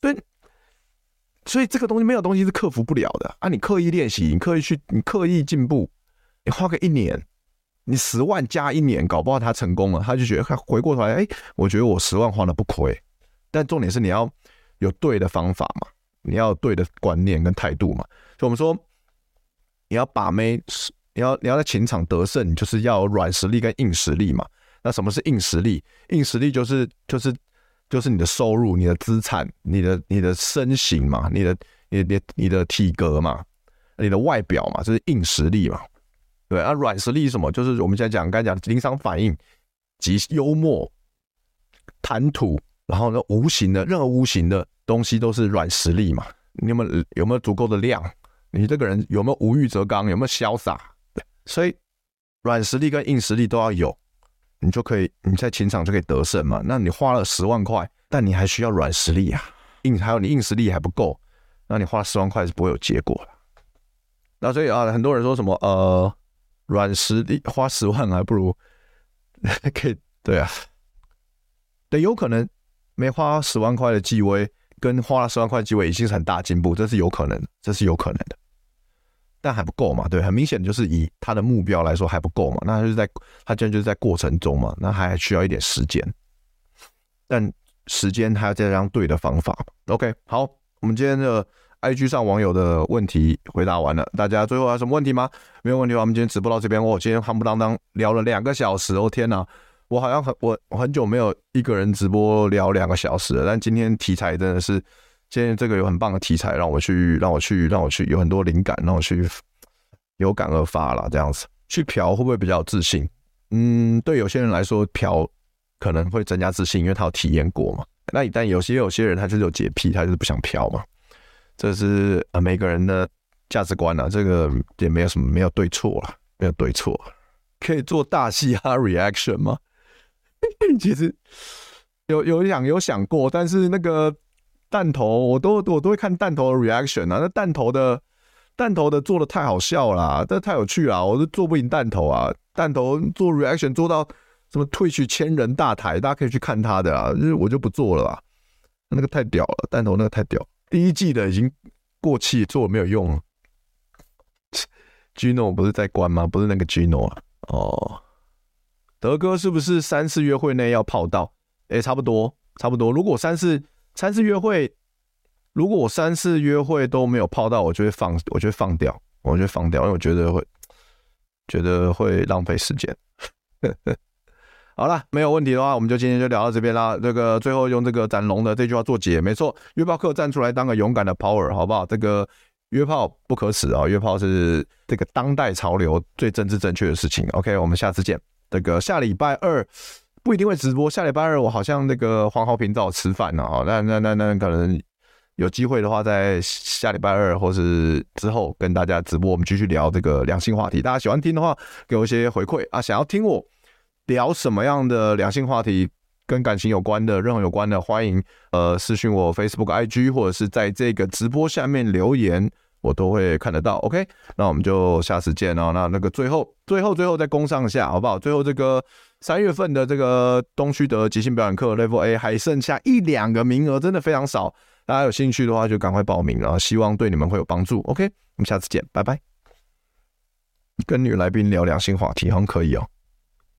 [SPEAKER 3] 对，所以这个东西没有东西是克服不了的啊！你刻意练习，你刻意去，你刻意进步，你花个一年，你十万加一年，搞不好他成功了，他就觉得他回过头来，哎，我觉得我十万花的不亏。但重点是你要有对的方法嘛，你要有对的观念跟态度嘛。所以我们说，你要把妹。你要你要在情场得胜，你就是要软实力跟硬实力嘛。那什么是硬实力？硬实力就是就是就是你的收入、你的资产、你的你的身形嘛，你的你的你的体格嘛，你的外表嘛，这是硬实力嘛。对啊，软实力是什么？就是我们现在讲刚才讲临场反应及幽默、谈吐，然后呢，无形的任何无形的东西都是软实力嘛。你有没有有没有足够的量？你这个人有没有无欲则刚？有没有潇洒？所以，软实力跟硬实力都要有，你就可以你在情场就可以得胜嘛。那你花了十万块，但你还需要软实力啊，硬还有你硬实力还不够，那你花十万块是不会有结果的。那所以啊，很多人说什么呃，软实力花十万还不如 可以对啊，对，有可能没花十万块的纪威跟花了十万块纪薇已经是很大进步，这是有可能，这是有可能的。但还不够嘛？对，很明显就是以他的目标来说还不够嘛。那他就是在他这样就是在过程中嘛，那还需要一点时间。但时间还要再加上对的方法。OK，好，我们今天的 IG 上网友的问题回答完了，大家最后还有什么问题吗？没有问题的话，我们今天直播到这边。我今天夯不当当聊了两个小时哦，天哪！我好像很我我很久没有一个人直播聊两个小时了，但今天题材真的是。今天这个有很棒的题材，让我去，让我去，让我去，有很多灵感，让我去有感而发了。这样子去嫖会不会比较有自信？嗯，对有些人来说，嫖可能会增加自信，因为他有体验过嘛。那但有些有些人他就是有洁癖，他就是不想嫖嘛。这是呃每个人的价值观啊，这个也没有什么没有对错了，没有对错。可以做大嘻哈 reaction 吗？其实有有想有想过，但是那个。弹头我都我都会看弹头的 reaction 啊，那弹头的弹头的做的太好笑了，这太有趣了，我都做不赢弹头啊。弹头做 reaction 做到什么 Twitch 千人大台，大家可以去看他的啊，就是我就不做了吧，那个太屌了，弹头那个太屌，第一季的已经过气，做没有用了。Gino 不是在关吗？不是那个 Gino 啊，哦，德哥是不是三次约会内要泡到？哎，差不多差不多，如果三次。三次约会，如果我三次约会都没有泡到，我就会放，我就会放掉，我就会放掉，因为我觉得会，觉得会浪费时间。好了，没有问题的话，我们就今天就聊到这边啦。这个最后用这个展龙的这句话做结，没错，约炮客站出来当个勇敢的 power，好不好？这个约炮不可耻啊，约炮是这个当代潮流最政治正确的事情。OK，我们下次见。这个下礼拜二。不一定会直播，下礼拜二我好像那个黄豪平找我吃饭呢，哦，那那那那可能有机会的话，在下礼拜二或是之后跟大家直播，我们继续聊这个两性话题。大家喜欢听的话，给我一些回馈啊！想要听我聊什么样的两性话题，跟感情有关的，任何有关的，欢迎呃私信我 Facebook、IG，或者是在这个直播下面留言，我都会看得到。OK，那我们就下次见哦。那那个最后最后最后再攻上下好不好？最后这个。三月份的这个东区的即兴表演课 Level A 还剩下一两个名额，真的非常少。大家有兴趣的话，就赶快报名了，希望对你们会有帮助。OK，我们下次见，拜拜。跟女来宾聊两性话题，好像可以哦。